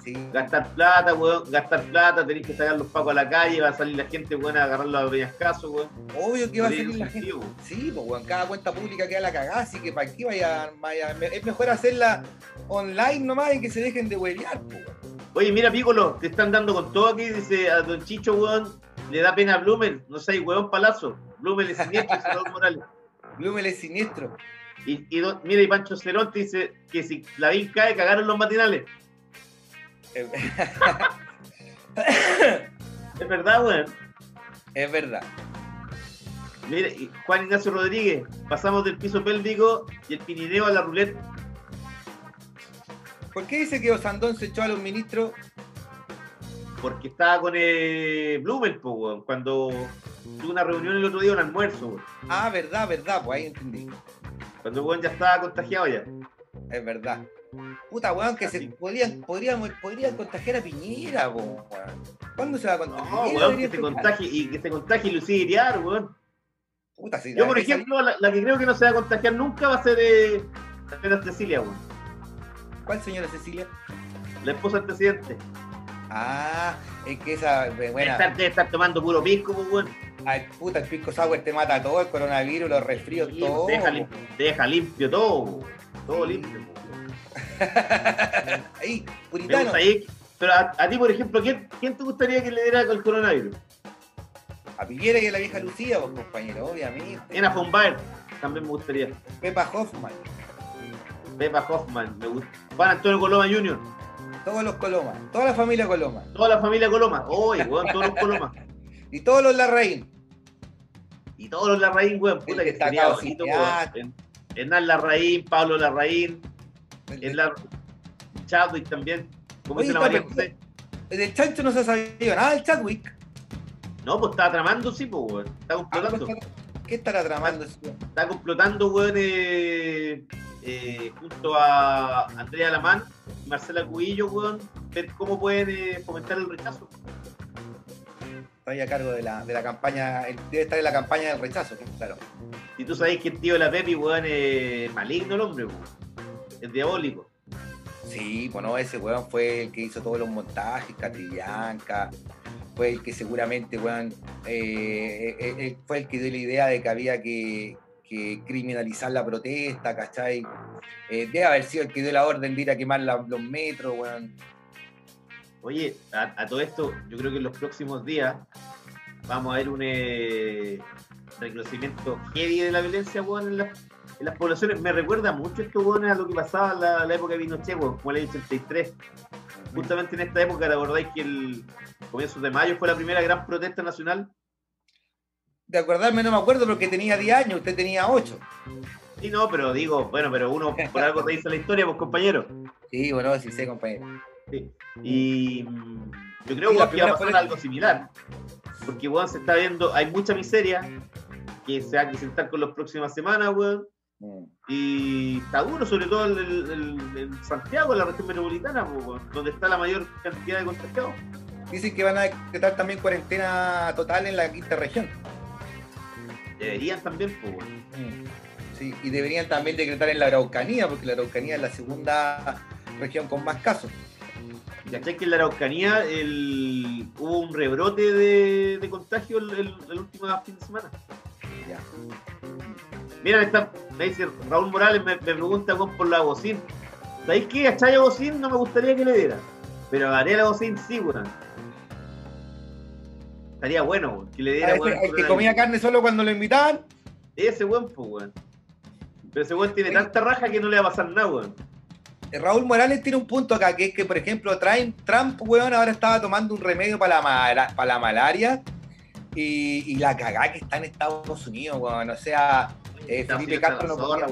Sí. Gastar plata, weón, gastar plata, tenéis que sacar los pacos a la calle, va a salir la gente, weón, a agarrarlo a peñascaso, weón. Obvio que va a salir la gente. weón. Sí, pues weón, cada cuenta pública queda la cagada, así que para qué vaya, vaya- es mejor hacerla online nomás y que se dejen de huevear, pues, weón. Oye, mira, Piccolo, te están dando con todo aquí, dice a Don Chicho, weón, le da pena a Blumen, no sé, weón palazo. Blumen es siniestro, senador Morales. Blumel es siniestro. Y, mira, y Pancho Cerón te dice que si la VIN cae, cagaron los matinales. Es- verdad, weón. es verdad. Mira, Juan Ignacio Rodríguez, pasamos del piso pélvico y el pinineo a la ruleta. ¿Por qué dice que Osandón se echó a los ministros? Porque estaba con eh, Blumen, po, weón, cuando tuvo una reunión el otro día, un almuerzo, weón. Ah, verdad, verdad, pues ahí entendí. Cuando el weón ya estaba contagiado ya. Es verdad. Puta, weón, que se Así. podrían, podríamos, podrían contagiar a Piñera, weón. ¿Cuándo se va a contagiar? No, weón, que se contagie y que se contagie Lucía Iriar, weón. Puta, sí, Yo, por ejemplo, la, la que creo que no se va a contagiar nunca va a ser eh, la señora Cecilia, weón. ¿Cuál señora Cecilia? La esposa del presidente. Ah, es que esa, eh, Debe, buena. estar, debe estar tomando puro pisco, pues, weón. Ay, puta, el pisco sour te mata todo, el coronavirus, los resfríos, Sí, todo. deja, po. lim- deja limpio todo. Todo Sí. limpio, weón. Ahí, puritano. ahí. Pero a, a ti, por ejemplo, ¿quién, ¿quién te gustaría que le diera el coronavirus? A Piñera y a la vieja Lucía, pues, compañero, obviamente. Ena von Baer, también me gustaría. Pepa Hoffman, Pepa Hoffman, me gusta. Juan Antonio Coloma Jr., todos los Colomas, toda la familia Coloma. toda la familia Coloma. Oye, weón, todos los Colomas. Y todos los Larraín. Y todos los Larraín, weón, puta que destacado sería bonito, cineasta. weón. Hernán Larraín, Pablo Larraín, El- el Lar... Chadwick también. ¿Cómo Oye, dice la María José? Del chancho no se sabido nada del Chadwick. No, pues estaba tramando, sí, pues, weón. Está Ah, complotando. pues, ¿Qué estará tramando ese weón? Está complotando, weón, eh, eh, junto a Andrea Alamán y Marcela Cubillo, weón, ver cómo pueden eh, fomentar el rechazo. Está ahí a cargo de la, de la campaña, él debe estar en la campaña del rechazo, claro. Y tú sabes que el tío de la Pepi, weón, es maligno el hombre, weón. Es diabólico. Sí, bueno, ese weón fue el que hizo todos los montajes, Catrillanca, fue el que seguramente, weón, eh, eh, eh, fue el que dio la idea de que había que, que criminalizar la protesta, ¿cachai? Eh, debe haber sido el que dio la orden de ir a quemar la- los metros, weón. Oye, a, a todo esto, yo creo que en los próximos días vamos a ver un eh, reconocimiento heavy de la violencia, weón, en, la- en las poblaciones. Me recuerda mucho esto, weón, a lo que pasaba en la, la época de Pinochet, weón, como el año 83. Justamente en esta época, ¿te acordáis que el comienzo de mayo fue la primera gran protesta nacional? De acordarme no me acuerdo porque tenía 10 años, usted tenía 8. Sí, no, pero digo, bueno, pero uno por algo te dice la historia, pues compañero. Sí, bueno, sí sé, compañero. Sí. Y mm, yo creo Sí, que va a pasar fue- algo similar. Porque, weón, se está viendo, hay mucha miseria que se va a acrecentar con las próximas semanas, weón. Mm. Y está duro, sobre todo en, el- Santiago, en la región metropolitana, donde está la mayor cantidad de contagiados. Dicen que van a decretar también cuarentena total en la quinta región. Deberían también, pues. Sí, y deberían también decretar en la Araucanía, porque la Araucanía es la segunda región con más casos. ¿Cachai que en la Araucanía el, hubo un rebrote de, de contagio el, el, el último fin de semana? Ya. Mira, me, está- me dice Raúl Morales, me, me pregunta por la bocina. ¿Sabéis qué? A Chaya Bocín no me gustaría que le diera. Pero a Gabriela Bocín sí, weón. Estaría bueno, weón, que le diera, ese- el que comía carne solo cuando lo invitaban. Ese weón, pues, weón. Pero ese weón tiene tanta raja que no le va a pasar nada, weón. Eh, Raúl Morales tiene un punto acá, que es que, por ejemplo, Trump, weón, ahora estaba tomando un remedio para la, para la malaria y, y la cagá que está en Estados Unidos, weón. O sea, eh, Felipe Castro no podría,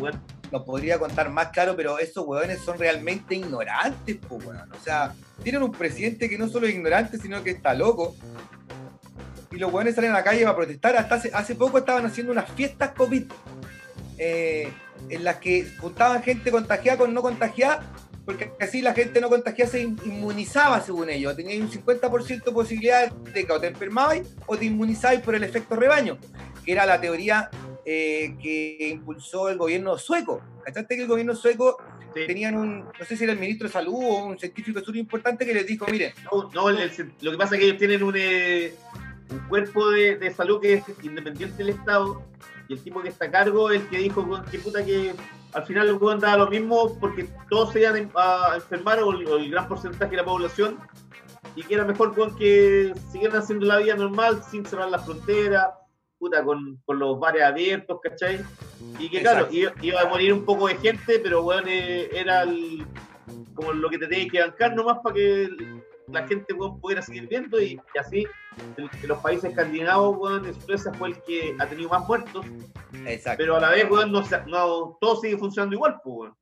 nos podría contar más claro, pero esos weones son realmente ignorantes, weón. O sea, tienen un presidente que no solo es ignorante, sino que está loco. Y los weones salen a la calle para protestar. Hasta hace, hace poco estaban haciendo unas fiestas COVID eh, en las que juntaban gente contagiada con no contagiada, porque así la gente no contagiada se in- inmunizaba, según ellos. Teníais un 50% de posibilidad de que o te enfermabais o te inmunizabais por el efecto rebaño, que era la teoría eh, que impulsó el gobierno sueco. ¿Cachaste que el gobierno sueco Sí. tenían un, no sé si era el ministro de salud o un científico súper importante que les dijo, miren, No, no, el- el- lo que pasa es que ellos tienen un, eh, un cuerpo de, de salud que es independiente del Estado y el tipo que está a cargo es el que dijo que puta que al final weón daba lo mismo porque todos se iban a enfermar o el, o el gran porcentaje de la población y que era mejor weón, que siguieran haciendo la vida normal sin cerrar las fronteras puta, con, con los bares abiertos, ¿cachai? Y que claro, iba, iba a morir un poco de gente, pero bueno, era el- como lo que te tenías que bancar nomás para que la gente weón, pudiera seguir viendo y, y así el- de los países escandinavos, weón, Suecia fue el que ha tenido más muertos, exacto. pero a la vez, weón, no, no, todo sigue funcionando igual, pues.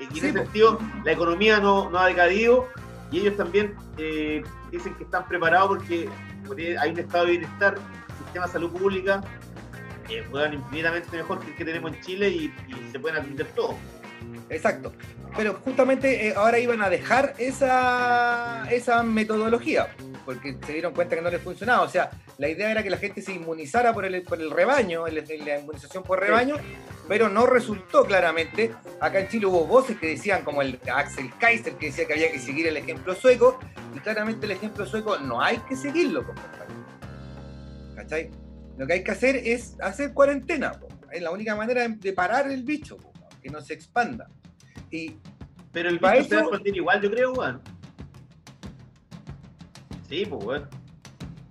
Y, en Sí, ese sentido, la economía no, no ha decadido y ellos también eh, dicen que están preparados porque, porque hay un estado de bienestar, sistema de salud pública, eh, infinitamente mejor que el que tenemos en Chile y, y se pueden atender todos. Exacto. Pero justamente eh, ahora iban a dejar esa, esa metodología, porque se dieron cuenta que no les funcionaba. O sea, la idea era que la gente se inmunizara por el, por el rebaño, el- la inmunización por rebaño, pero no resultó claramente. Acá en Chile hubo voces que decían, como el Axel Kaiser, que decía que había que seguir el ejemplo sueco, y claramente el ejemplo sueco no hay que seguirlo, compadre. ¿Cachai? Lo que hay que hacer es hacer cuarentena, po. es la única manera de- parar el bicho, po, que no se expanda. Y Pero el bicho se va a eso- expandir igual, yo creo, weón. Sí, pues, weón.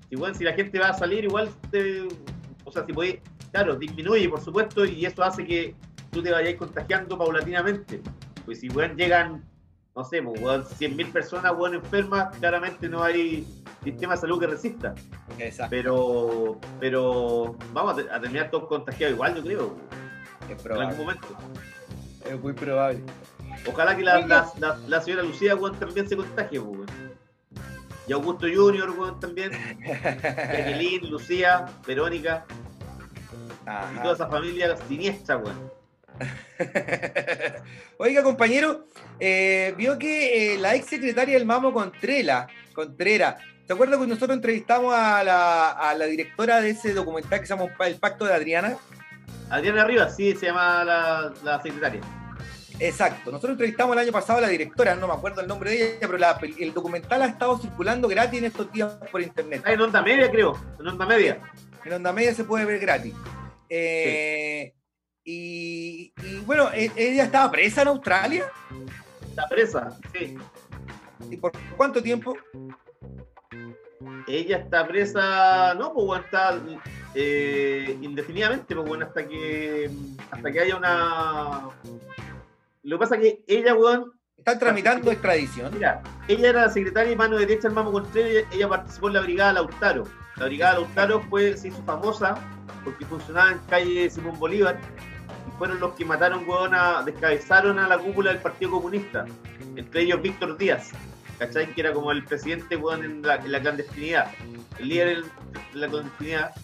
Si, weón, si la gente va a salir, igual, te- o sea, si podéis, claro, disminuye, por supuesto, y eso hace que tú te vayas contagiando paulatinamente. Pues si, weón, llegan, no sé, pues, weón, 100.000 personas, weón, enfermas, claramente no hay, sistema de salud que resista. Exacto. Pero, pero vamos a, te- a terminar todos contagiados igual, yo creo, Es en algún momento. Es muy probable. Ojalá que la, la, la- la señora Lucía weón, también se contagie, pues, weón. Y Augusto Junior, weón, también. Jacqueline, Lucía, Verónica y toda esa familia siniestra, weón. Oiga, compañero, eh, vio que eh, la ex secretaria del Mamo Contrela, Contreras, ¿se acuerda que nosotros entrevistamos a la, a la directora de ese documental que se llama El Pacto de Adriana? Adriana Rivas, sí, se llama la, la secretaria. Exacto, nosotros entrevistamos el año pasado a la directora, no me acuerdo el nombre de ella, pero la el documental ha estado circulando gratis en estos días por internet. Ah, en onda media, creo. En onda media. En Onda Media se puede ver gratis. Eh, y, y, bueno, e- ella estaba presa en Australia. Está presa, sí. ¿Y por cuánto tiempo? Ella está presa, no, pues bueno, está eh, indefinidamente, pues bueno, hasta que hasta que haya una. Lo que pasa es que ella, weón, Están tramitando extradición. mira, ella era la secretaria y mano derecha del Mamo Contreras, ella participó en la Brigada Lautaro. La Brigada Lautaro fue, se hizo famosa porque funcionaba en calle Simón Bolívar fueron los que mataron, weón, a, descabezaron a la cúpula del Partido Comunista, entre ellos Víctor Díaz. ¿cachai? Que era como el presidente, en la, en la clandestinidad, el líder en la clandestinidad,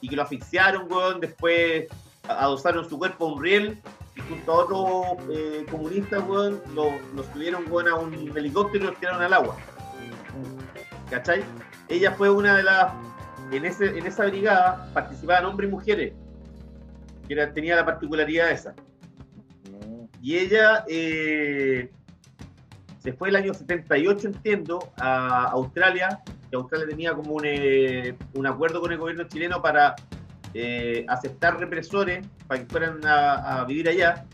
y que lo asfixiaron, weón, después adosaron su cuerpo a un riel, y junto a otros eh, comunistas, weón, lo, lo subieron, a un helicóptero y los tiraron al agua. ¿Cachai? Ella fue una de las, en, ese, en esa brigada participaban hombres y mujeres, que era- tenía la particularidad esa. Y ella eh, se fue el año 78, entiendo, a Australia, que Australia tenía como un, eh, un acuerdo con el gobierno chileno para eh, aceptar represores para que fueran a, a vivir allá.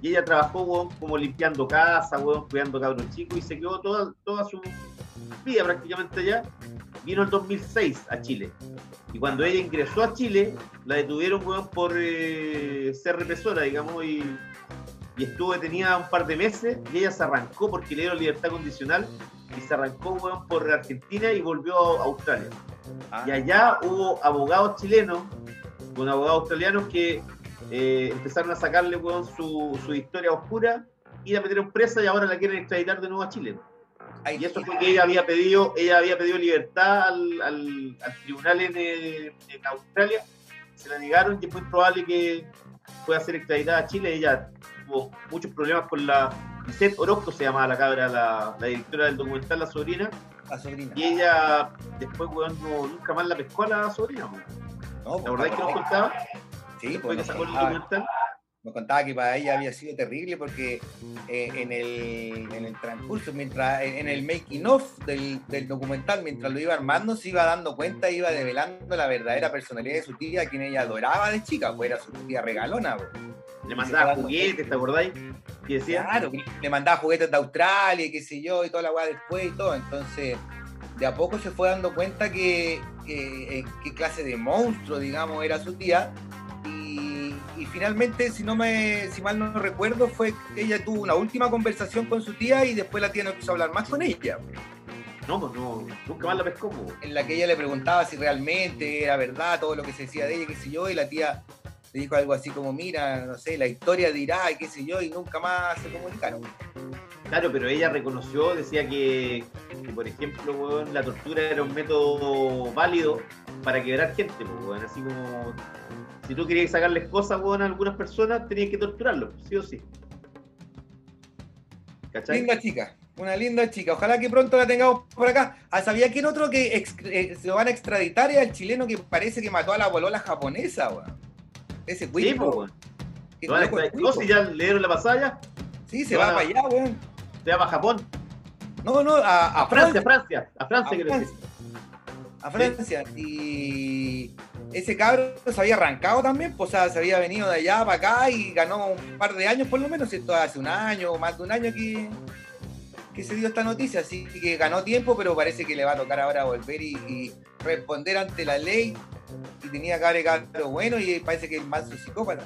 Y ella trabajó weón, como limpiando casa, weón, cuidando cabros chicos y se quedó toda, toda su vida prácticamente allá. Vino el 2006 a Chile. Y cuando ella ingresó a Chile, la detuvieron por eh, ser represora, digamos, y, y estuvo detenida un par de meses y ella se arrancó porque le dieron libertad condicional y se arrancó por Argentina y volvió a Australia. Ah, Y allá hubo abogados chilenos con abogados australianos que eh, empezaron a sacarle weón, su, su historia oscura y la metieron presa y ahora la quieren extraditar de nuevo a Chile. Y eso fue que ella había pedido, ella había pedido libertad al, al- al tribunal en, en Australia, se la negaron y es muy probable que pueda ser extraditada a Chile. Ella tuvo muchos problemas con la Lisette Orozco, se llamaba la cabra, la, la directora del documental, la sobrina, La sobrina. y ella después weón, no- nunca más la pescó a la sobrina. No, ¿La verdad es que nos contaba? Sí, Después pues que sacó el contaba, documental. Nos contaba que para ella había sido terrible porque eh, en, el, en el transcurso, mientras en el making of del, del documental, mientras lo iba armando, se iba dando cuenta, iba develando la verdadera personalidad de su tía, a quien ella adoraba de chica, pues era su tía regalona. pues. Le mandaba juguetes, ¿te acordáis? Decía, Claro, que le mandaba juguetes de Australia y qué sé yo, y toda la weá después y todo. Entonces, de a poco se fue dando cuenta que, que- eh, qué clase de monstruo, digamos, era su tía. Y, y finalmente, si no me, si mal no recuerdo, fue que ella tuvo una última conversación con su tía y después la tía no quiso hablar más con ella. no, pues no, nunca más la pescó. pues. En la que ella le preguntaba si realmente era verdad todo lo que se decía de ella, qué sé yo, y la tía le dijo algo así como, mira, no sé, la historia dirá, y qué sé yo, y nunca más se comunicaron. Claro, pero ella reconoció, decía que, que, por ejemplo, weón, la tortura era un método válido para quebrar gente, pues. Así como, si tú querías sacarles cosas, weón, a algunas personas, tenías que torturarlos, sí o sí. ¿Cachai? Linda chica, una linda chica. Ojalá que pronto la tengamos por acá. Ah, ¿Sabía quién otro que eh, se lo van a extraditar? Es al chileno que parece que mató a la bolola japonesa, weón. Ese Sí, cuico. weón. que Lo van a loco el extraditar. No, si ya le dieron la pasada, Sí, se va a- para allá, weón. se va a Japón. No, no, a, a A Francia, Francia. Francia, a Francia, A quiero decir. A Francia. Y ese cabro se había arrancado también, pues, o sea, se había venido de allá para acá y ganó un par de años por lo menos, esto hace un año o más de un año que, que se dio esta noticia, así que ganó tiempo, pero parece que le va a tocar ahora volver y, responder ante la ley. Y tenía cara de bueno y parece que el manso es psicópata.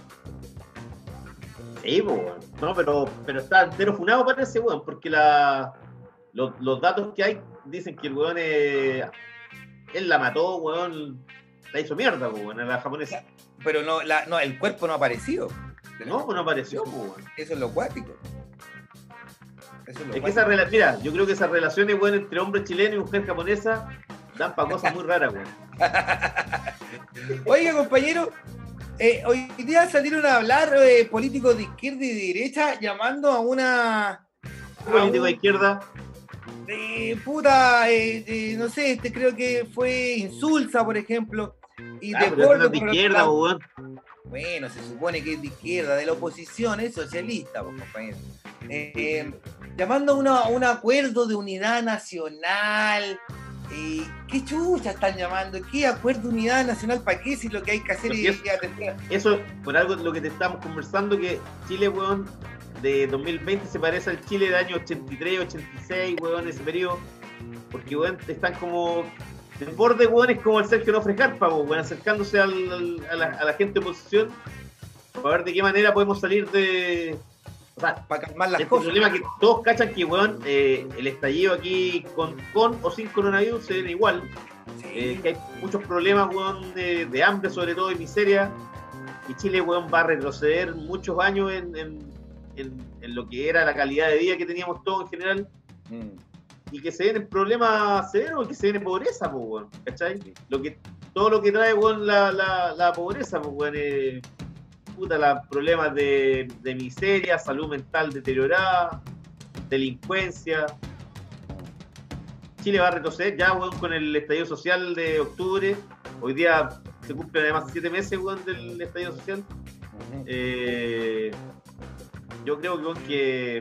Sí, pues, weón. No, pero, pero está entero funado parece, weón, porque la, los, datos que hay dicen que el weón él la mató, weón, la hizo mierda, weón, a la japonesa. Pero no, la, no, el cuerpo no ha aparecido. No, pues no apareció, weón. Eso es lo cuático. Eso es lo Es que esa mira, yo creo que esas relaciones, weón, entre hombre chileno y mujer japonesa dan para cosas muy raras, weón. Oiga, compañero, eh, hoy día salieron a hablar eh, políticos de izquierda y de derecha llamando a una. Político un- de izquierda, eh, puta, no sé, este creo que fue Insulsa, por ejemplo. Y ah, de pero de izquierda, weón. Bueno, se supone que es de izquierda, de la oposición, es socialista, compañero. Eh, eh, llamando a una- a un acuerdo de unidad nacional. eh, ¿Qué chucha están llamando? ¿Qué acuerdo de unidad nacional? ¿Para qué? Si lo que hay que hacer es, atender- Eso, por algo lo que te estamos conversando, que Chile, weón, de 2020 se parece al Chile del año 83, 86, weón, ese periodo. Porque, weón, están como. El borde, weón, es como el Sergio Nofre Carpa, weón, acercándose al- al- a, la, a la gente de oposición para ver de qué manera podemos salir de. O sea, para calmar las este cosas. problema que todos cachan que, weón, eh, el estallido aquí con, con o sin coronavirus se ven igual. Sí. Eh, que hay muchos problemas, weón, de, de hambre sobre todo y miseria. Y Chile, weón, va a retroceder muchos años en, en- en- en lo que era la calidad de vida que teníamos todos en general. Mm. Y que se ven en problemas severos y que se ven en pobreza, pues, weón. ¿Cachai? Lo que, todo lo que trae, weón, la, la, la pobreza, pues, weón, eh, puta, la- problemas de, de miseria, salud mental deteriorada, delincuencia. Chile va a retroceder ya, weón, con el estallido social de octubre. Hoy día se cumplen además siete meses, weón, del estallido social. Eh, yo creo weón, que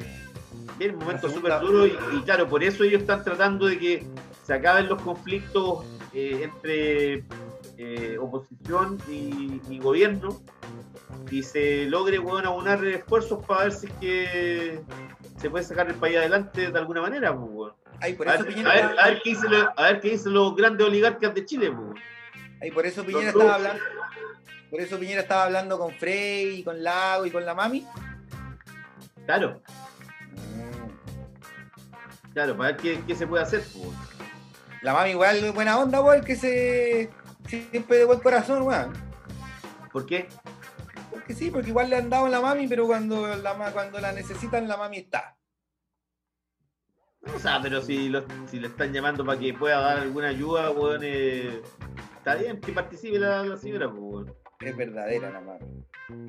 viene un momento súper duro y, y claro, por eso ellos están tratando de que se acaben los conflictos eh, entre eh, oposición y, y gobierno y se logre, weón, aunar esfuerzos para ver si es que se puede sacar el país adelante de alguna manera, pues. Ay, por A eso Piñera a ver- estaba- a ver qué dicen los- a ver qué dicen los grandes oligarcas de Chile, pues. ay, por eso Piñera los estaba hablando. Por eso Piñera estaba hablando con Frey, y con Lago y con la mami. Claro, claro, para ver qué, qué se puede hacer, pues. La mami igual buena onda, weón, que se. Siempre de buen corazón, weón. ¿Por qué? Porque sí, porque igual le han dado a la mami, pero cuando la, cuando la necesitan, la mami está. O sea, pero si, lo, si le están llamando para que pueda dar alguna ayuda, weón, eh, está bien que participe la, la señora, pues, weón. Es verdadera la mami.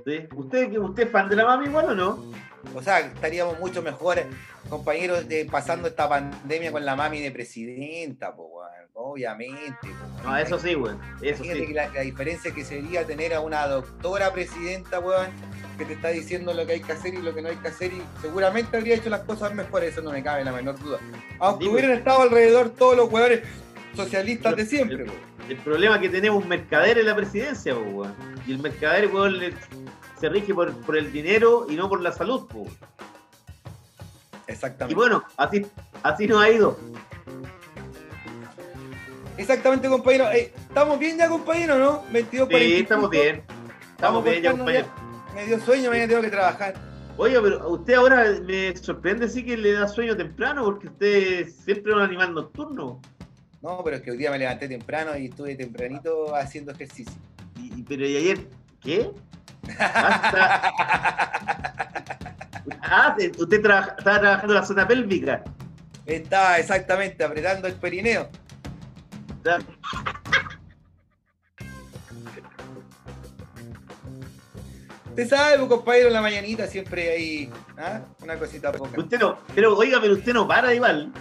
¿Sí? ¿Usted, ¿Usted es fan de la mami igual o no? O sea, estaríamos mucho mejores, compañeros, de, pasando esta pandemia con la mami de presidenta, po. Obviamente. po. No, eso sí, weón. Eso que la, la diferencia que sería tener a una doctora presidenta, weón, que te está diciendo lo que hay que hacer y lo que no hay que hacer y seguramente habría hecho las cosas mejores, eso no me cabe la menor duda. Aunque hubieran estado alrededor todos los weones socialistas de siempre. El problema es que tenemos un mercader en la presidencia. Y el mercader, le- se rige por, por el dinero y no por la salud, pues. Y Exactamente. bueno, así, así nos ha ido. Exactamente, compañero. Eh, ¿Estamos bien ya, compañero, no? 22 Sí, estamos bien. Estamos bien ya, compañero. Me dio sueño, mañana tengo que trabajar. Oiga, pero a usted ahora me sorprende sí que le da sueño temprano, porque usted siempre es un animal nocturno. No, pero es que hoy día me levanté temprano y estuve tempranito haciendo ejercicio. Y, y- pero ¿y ayer qué? Hasta... Ah, te- usted trabaja- estaba trabajando en la zona pélvica. Estaba exactamente apretando el perineo. Usted sabe, pues, compañero, en la mañanita siempre hay ¿ah? una cosita poca. Usted no, pero oiga, pero usted no para igual.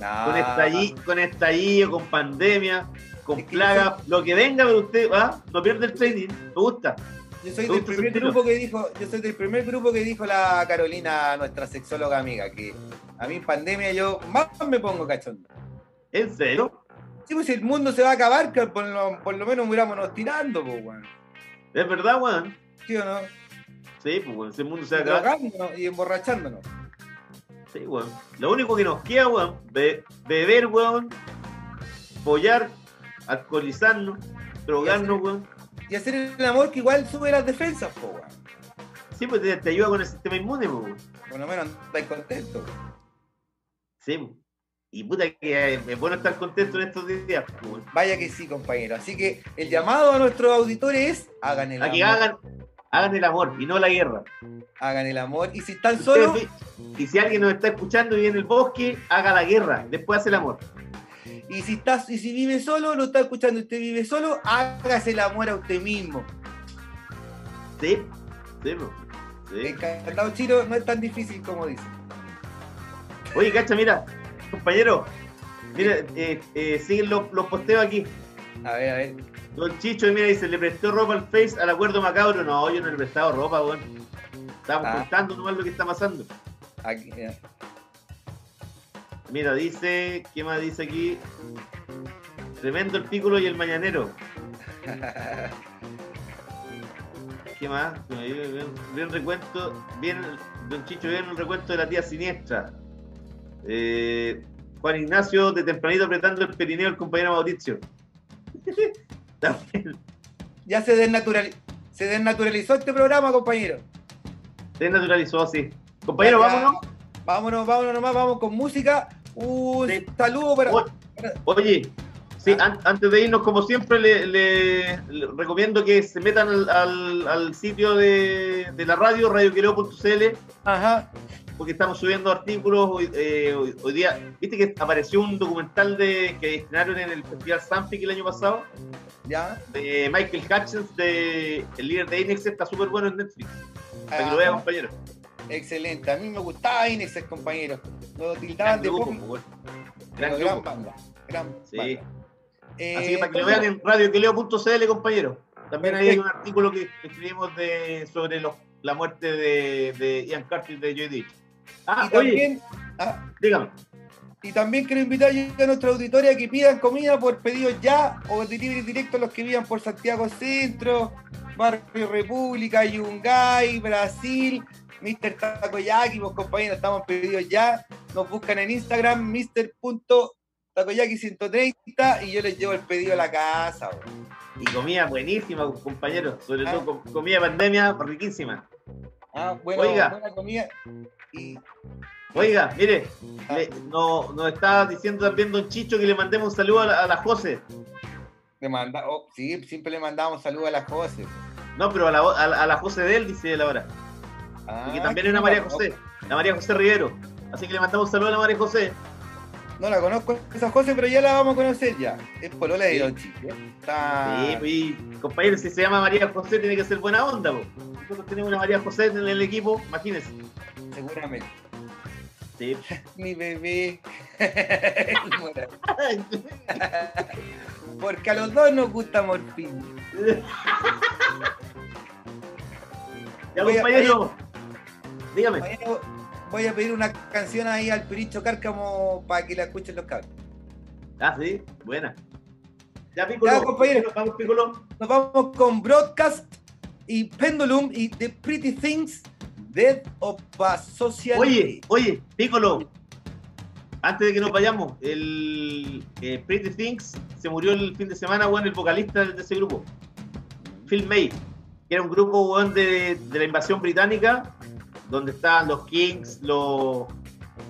No, Con estallido, con estallido, con pandemia, con plaga, lo que venga, pero usted va, no pierde el training, me gusta. Yo soy del primer grupo que dijo, yo soy del primer grupo que dijo la Carolina, nuestra sexóloga amiga, que a mí en pandemia yo más me pongo cachondo. ¿En serio? Sí, pues si el mundo se va a acabar, que por lo, por lo menos murámonos tirando, pues, weón. ¿Es verdad, weón? ¿Sí o no? Sí, pues weón, ese mundo se va a acabar. Y emborrachándonos. Sí, weón. Lo único que nos queda, weón, be- beber, weón, follar, alcoholizarnos, drogarnos, weón. Y hacer el amor que igual sube las defensas, weón. Sí, pues te, te ayuda con el sistema inmune, weón. Por lo menos estáis contentos. Sí, pues. Y puta que es bueno estar contento en estos días. weón. Vaya que sí, compañero. Así que el llamado a nuestros auditores es hagan el A amor. que hagan, hagan el amor y no la guerra. Hagan el amor. Y si están solos, y si alguien nos está escuchando y en el bosque, haga la guerra, después hace el amor. y si estás, y si vive solo, lo está escuchando usted vive solo, hágase el amor a usted mismo. Sí, sí. Sí. Encantado chino no es tan difícil como dice. Oye, cacha, mira, compañero, mira, eh, eh, siguen los, los posteos aquí. A ver, a ver. Don Chicho, mira, dice, le prestó ropa al Face al acuerdo macabro. No, yo no le he prestado ropa, weón. Estamos Ah. contando nomás lo que está pasando. Aquí, eh. Mira, dice, ¿qué más dice aquí? Tremendo el pículo y el mañanero. ¿Qué más? Bien, bien- bien recuento, bien, don Chicho, bien el recuento de la tía siniestra. Eh, Juan Ignacio de tempranito apretando el perineo del compañero Mauricio. También, Ya se, desnaturali- se desnaturalizó este programa, compañero. se naturalizó así. Compañero, Ya, vámonos. Vámonos, vámonos nomás, vamos con música. Un Sí. saludo para. Oye, sí, Ah. an- antes de irnos, como siempre, le, le- le recomiendo que se metan al, al- al sitio de, de la radio, radioquereo.cl, Ajá. Porque estamos subiendo artículos hoy, eh, hoy- hoy día. ¿Viste que apareció un documental de que estrenaron en el Festival Sanfic el año pasado? Ya. De Michael Hutchins, de, el líder de Inex, está súper bueno en Netflix. Para que lo vean, Ajá. compañero. Excelente. A mí me gustaba Inex, compañero. Lo tildaban de Gran pop, grupo, pues, Gran gran banda. Gran Sí. banda. Eh, Así que para que lo vean en radioqueleo.cl, compañero. También hay un artículo que escribimos de, sobre los- la muerte de, de Ian Carter de Joy Dick. Ah, y oye, también, ah, dígame. y también quiero invitar a nuestra auditoría que pidan comida por pedidos ya o delivery directo a los que vivan por Santiago Centro, Barrio República, Yungay, Brasil, Mr. Takoyaki, pues compañeros, estamos pedidos ya. Nos buscan en Instagram, Mr.takoyaki130 y yo les llevo el pedido a la casa. pues. Y comida buenísima, compañero. Sobre Ah. todo com- comida de pandemia riquísima. Ah, bueno, Oiga. buena comida. Y Oiga, mire, Ah. le- no- nos está diciendo también Don Chicho que le mandemos un saludo a la, a la José. le manda, oh, sí, siempre le mandamos saludos a la José. No, pero a la, a la- a la José de él, dice él ahora. Ah, Y que también es una no María la José. La María José Rivero. Así que le mandamos un saludo a la María José. No la conozco esa José, pero ya la vamos a conocer ya. Es polola de Sí. Don Chico. Está... Sí, pues, compañero, si se llama María José, tiene que ser buena onda, po. Nosotros tenemos una María José en el equipo, imagínense. Seguramente. Sí. Mi bebé. Porque a los dos nos gusta morfina. ya, compañero. Dígame. Voy a pedir una canción ahí al Piricho Cárcamo para que la escuchen los cabros. Ah, sí, buena. Ya, Piccolo. Ya, compañero. Vamos, Piccolo. Nos vamos con Broadcast y Pendulum y The Pretty Things Dead of a Social. Oye, oye, Piccolo. Antes de que nos vayamos, el eh, Pretty Things se murió el fin de semana, weón, el vocalista de ese grupo. Phil May, que era un grupo, de la invasión británica, donde estaban los Kings, los,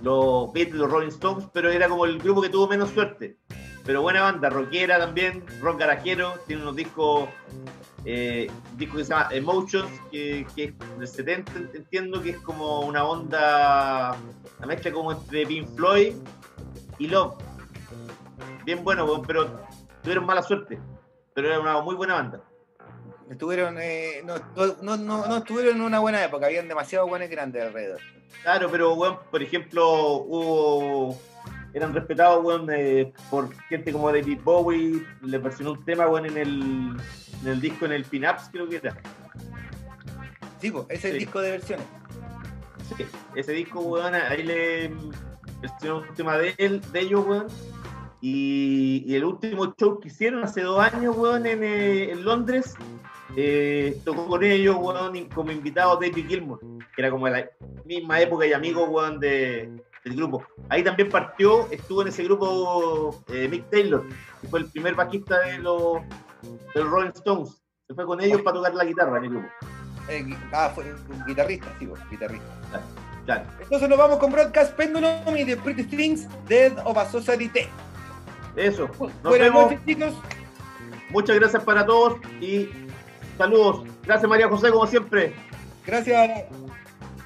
los Beatles, los Rolling Stones, pero era como el grupo que tuvo menos suerte. Pero buena banda, rockera también, rock garajero, tiene unos discos, eh, disco que se llama Emotions, que, que es del 70, entiendo que es como una onda, una mezcla como entre Pink Floyd y Love. Bien bueno, pero tuvieron mala suerte. Pero era una muy buena banda. Estuvieron, eh, no, no, no, no estuvieron en una buena época, habían demasiados buenos grandes alrededor. Claro, pero, weón, por ejemplo, hubo. Eran respetados, weón, eh, por gente como David Bowie. Le versionó un tema, weón, en el, en el disco, en el Pin-Ups, creo que era. Sí, pues, ese Sí. disco de versiones. Sí, ese disco, weón, ahí le versionó un tema de, él, de ellos, weón. Y, y el último show que hicieron hace dos años, weón, en, eh, en Londres, eh, tocó con ellos, weón, como invitado David Gilmour, que era como de la misma época y amigo, weón, de, del grupo. Ahí también partió, estuvo en ese grupo eh, Mick Taylor, que fue el primer bajista de los, de los Rolling Stones. Se fue con ellos para tocar la guitarra en el grupo. Eh, ah, fue un guitarrista, sí, pues, guitarrista. Claro. Entonces nos vamos con Broadcast Pendulum y The Pretty Things, Dead of a Society. Eso. Nos Buenas vemos. noches, chicos. Muchas gracias para todos y saludos. Gracias María José, como siempre. Gracias.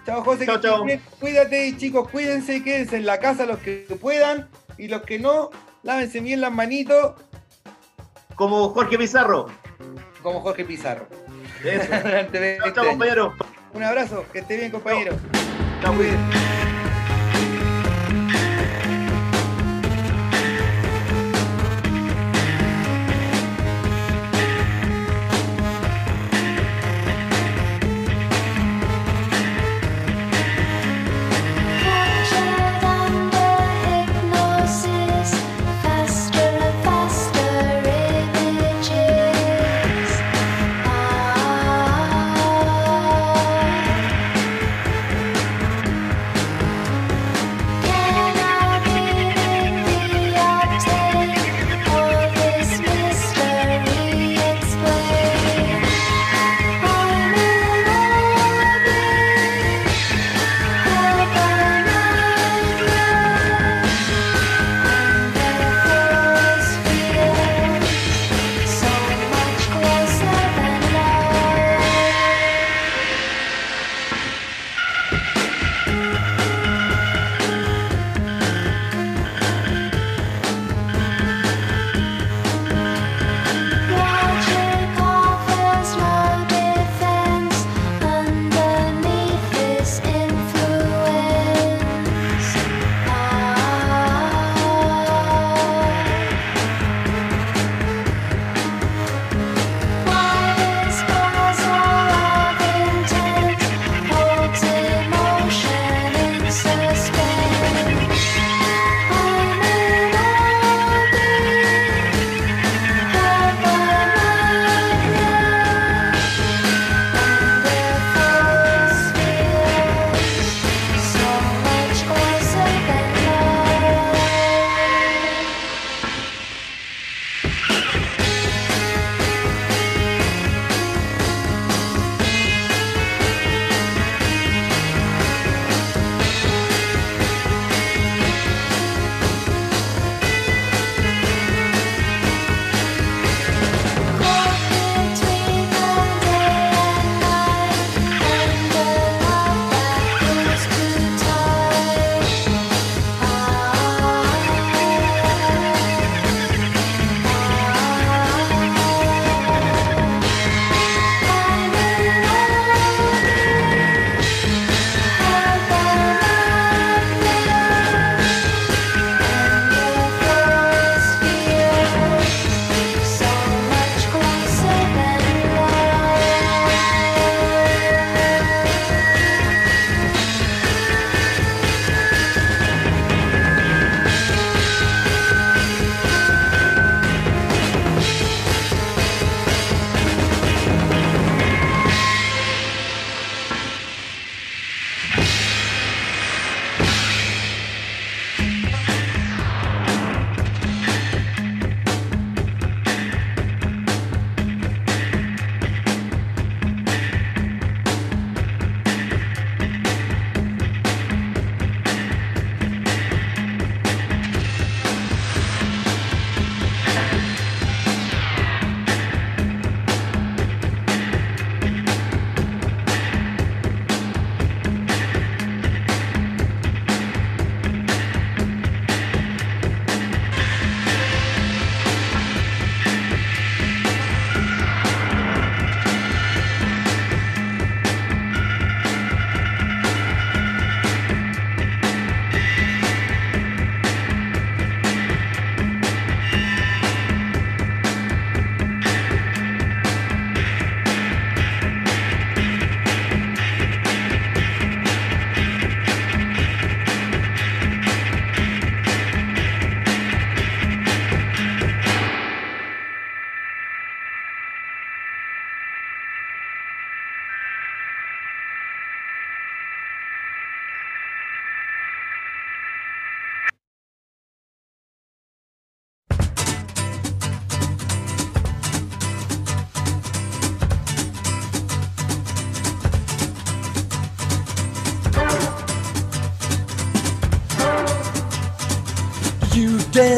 Chao, José. Chao, chao. Cuídate y chicos, cuídense y quédense en la casa los que puedan. Y los que no, lávense bien las manitos, Como Jorge Pizarro. como Jorge Pizarro. Eso. Chao, 20 chao, compañero. Un abrazo, que esté bien, compañero. Chao, cuídense.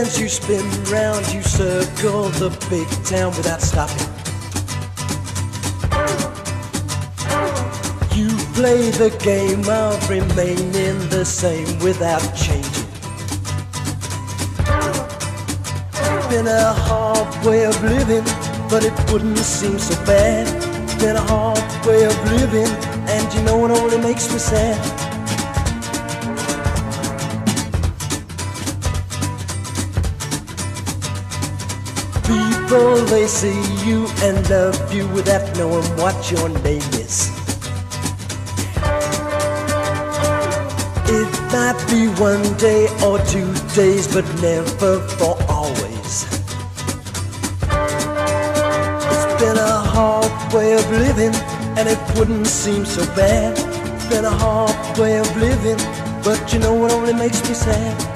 Dance, you spin round, you circle the big town without stopping. You play the game of remaining the same without changing. Been a hard way of living, but it wouldn't seem so bad. Been a hard way of living, and you know it only makes me sad. People, they see you and love you without knowing what your name is. It might be one day or two days, but never for always. It's been a hard way of living, and it wouldn't seem so bad. It's been a hard way of living, but you know it only makes me sad.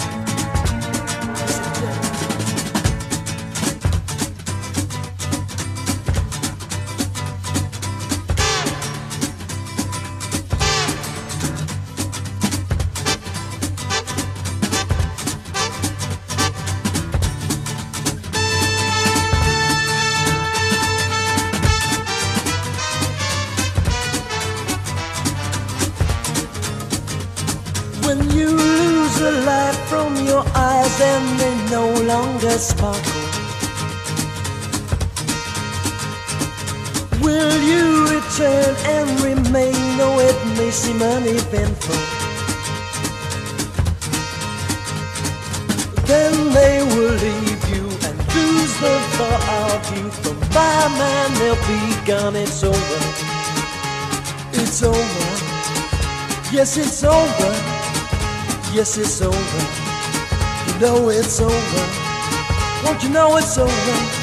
Yes, it's over. You know it's over. Won't you know it's over?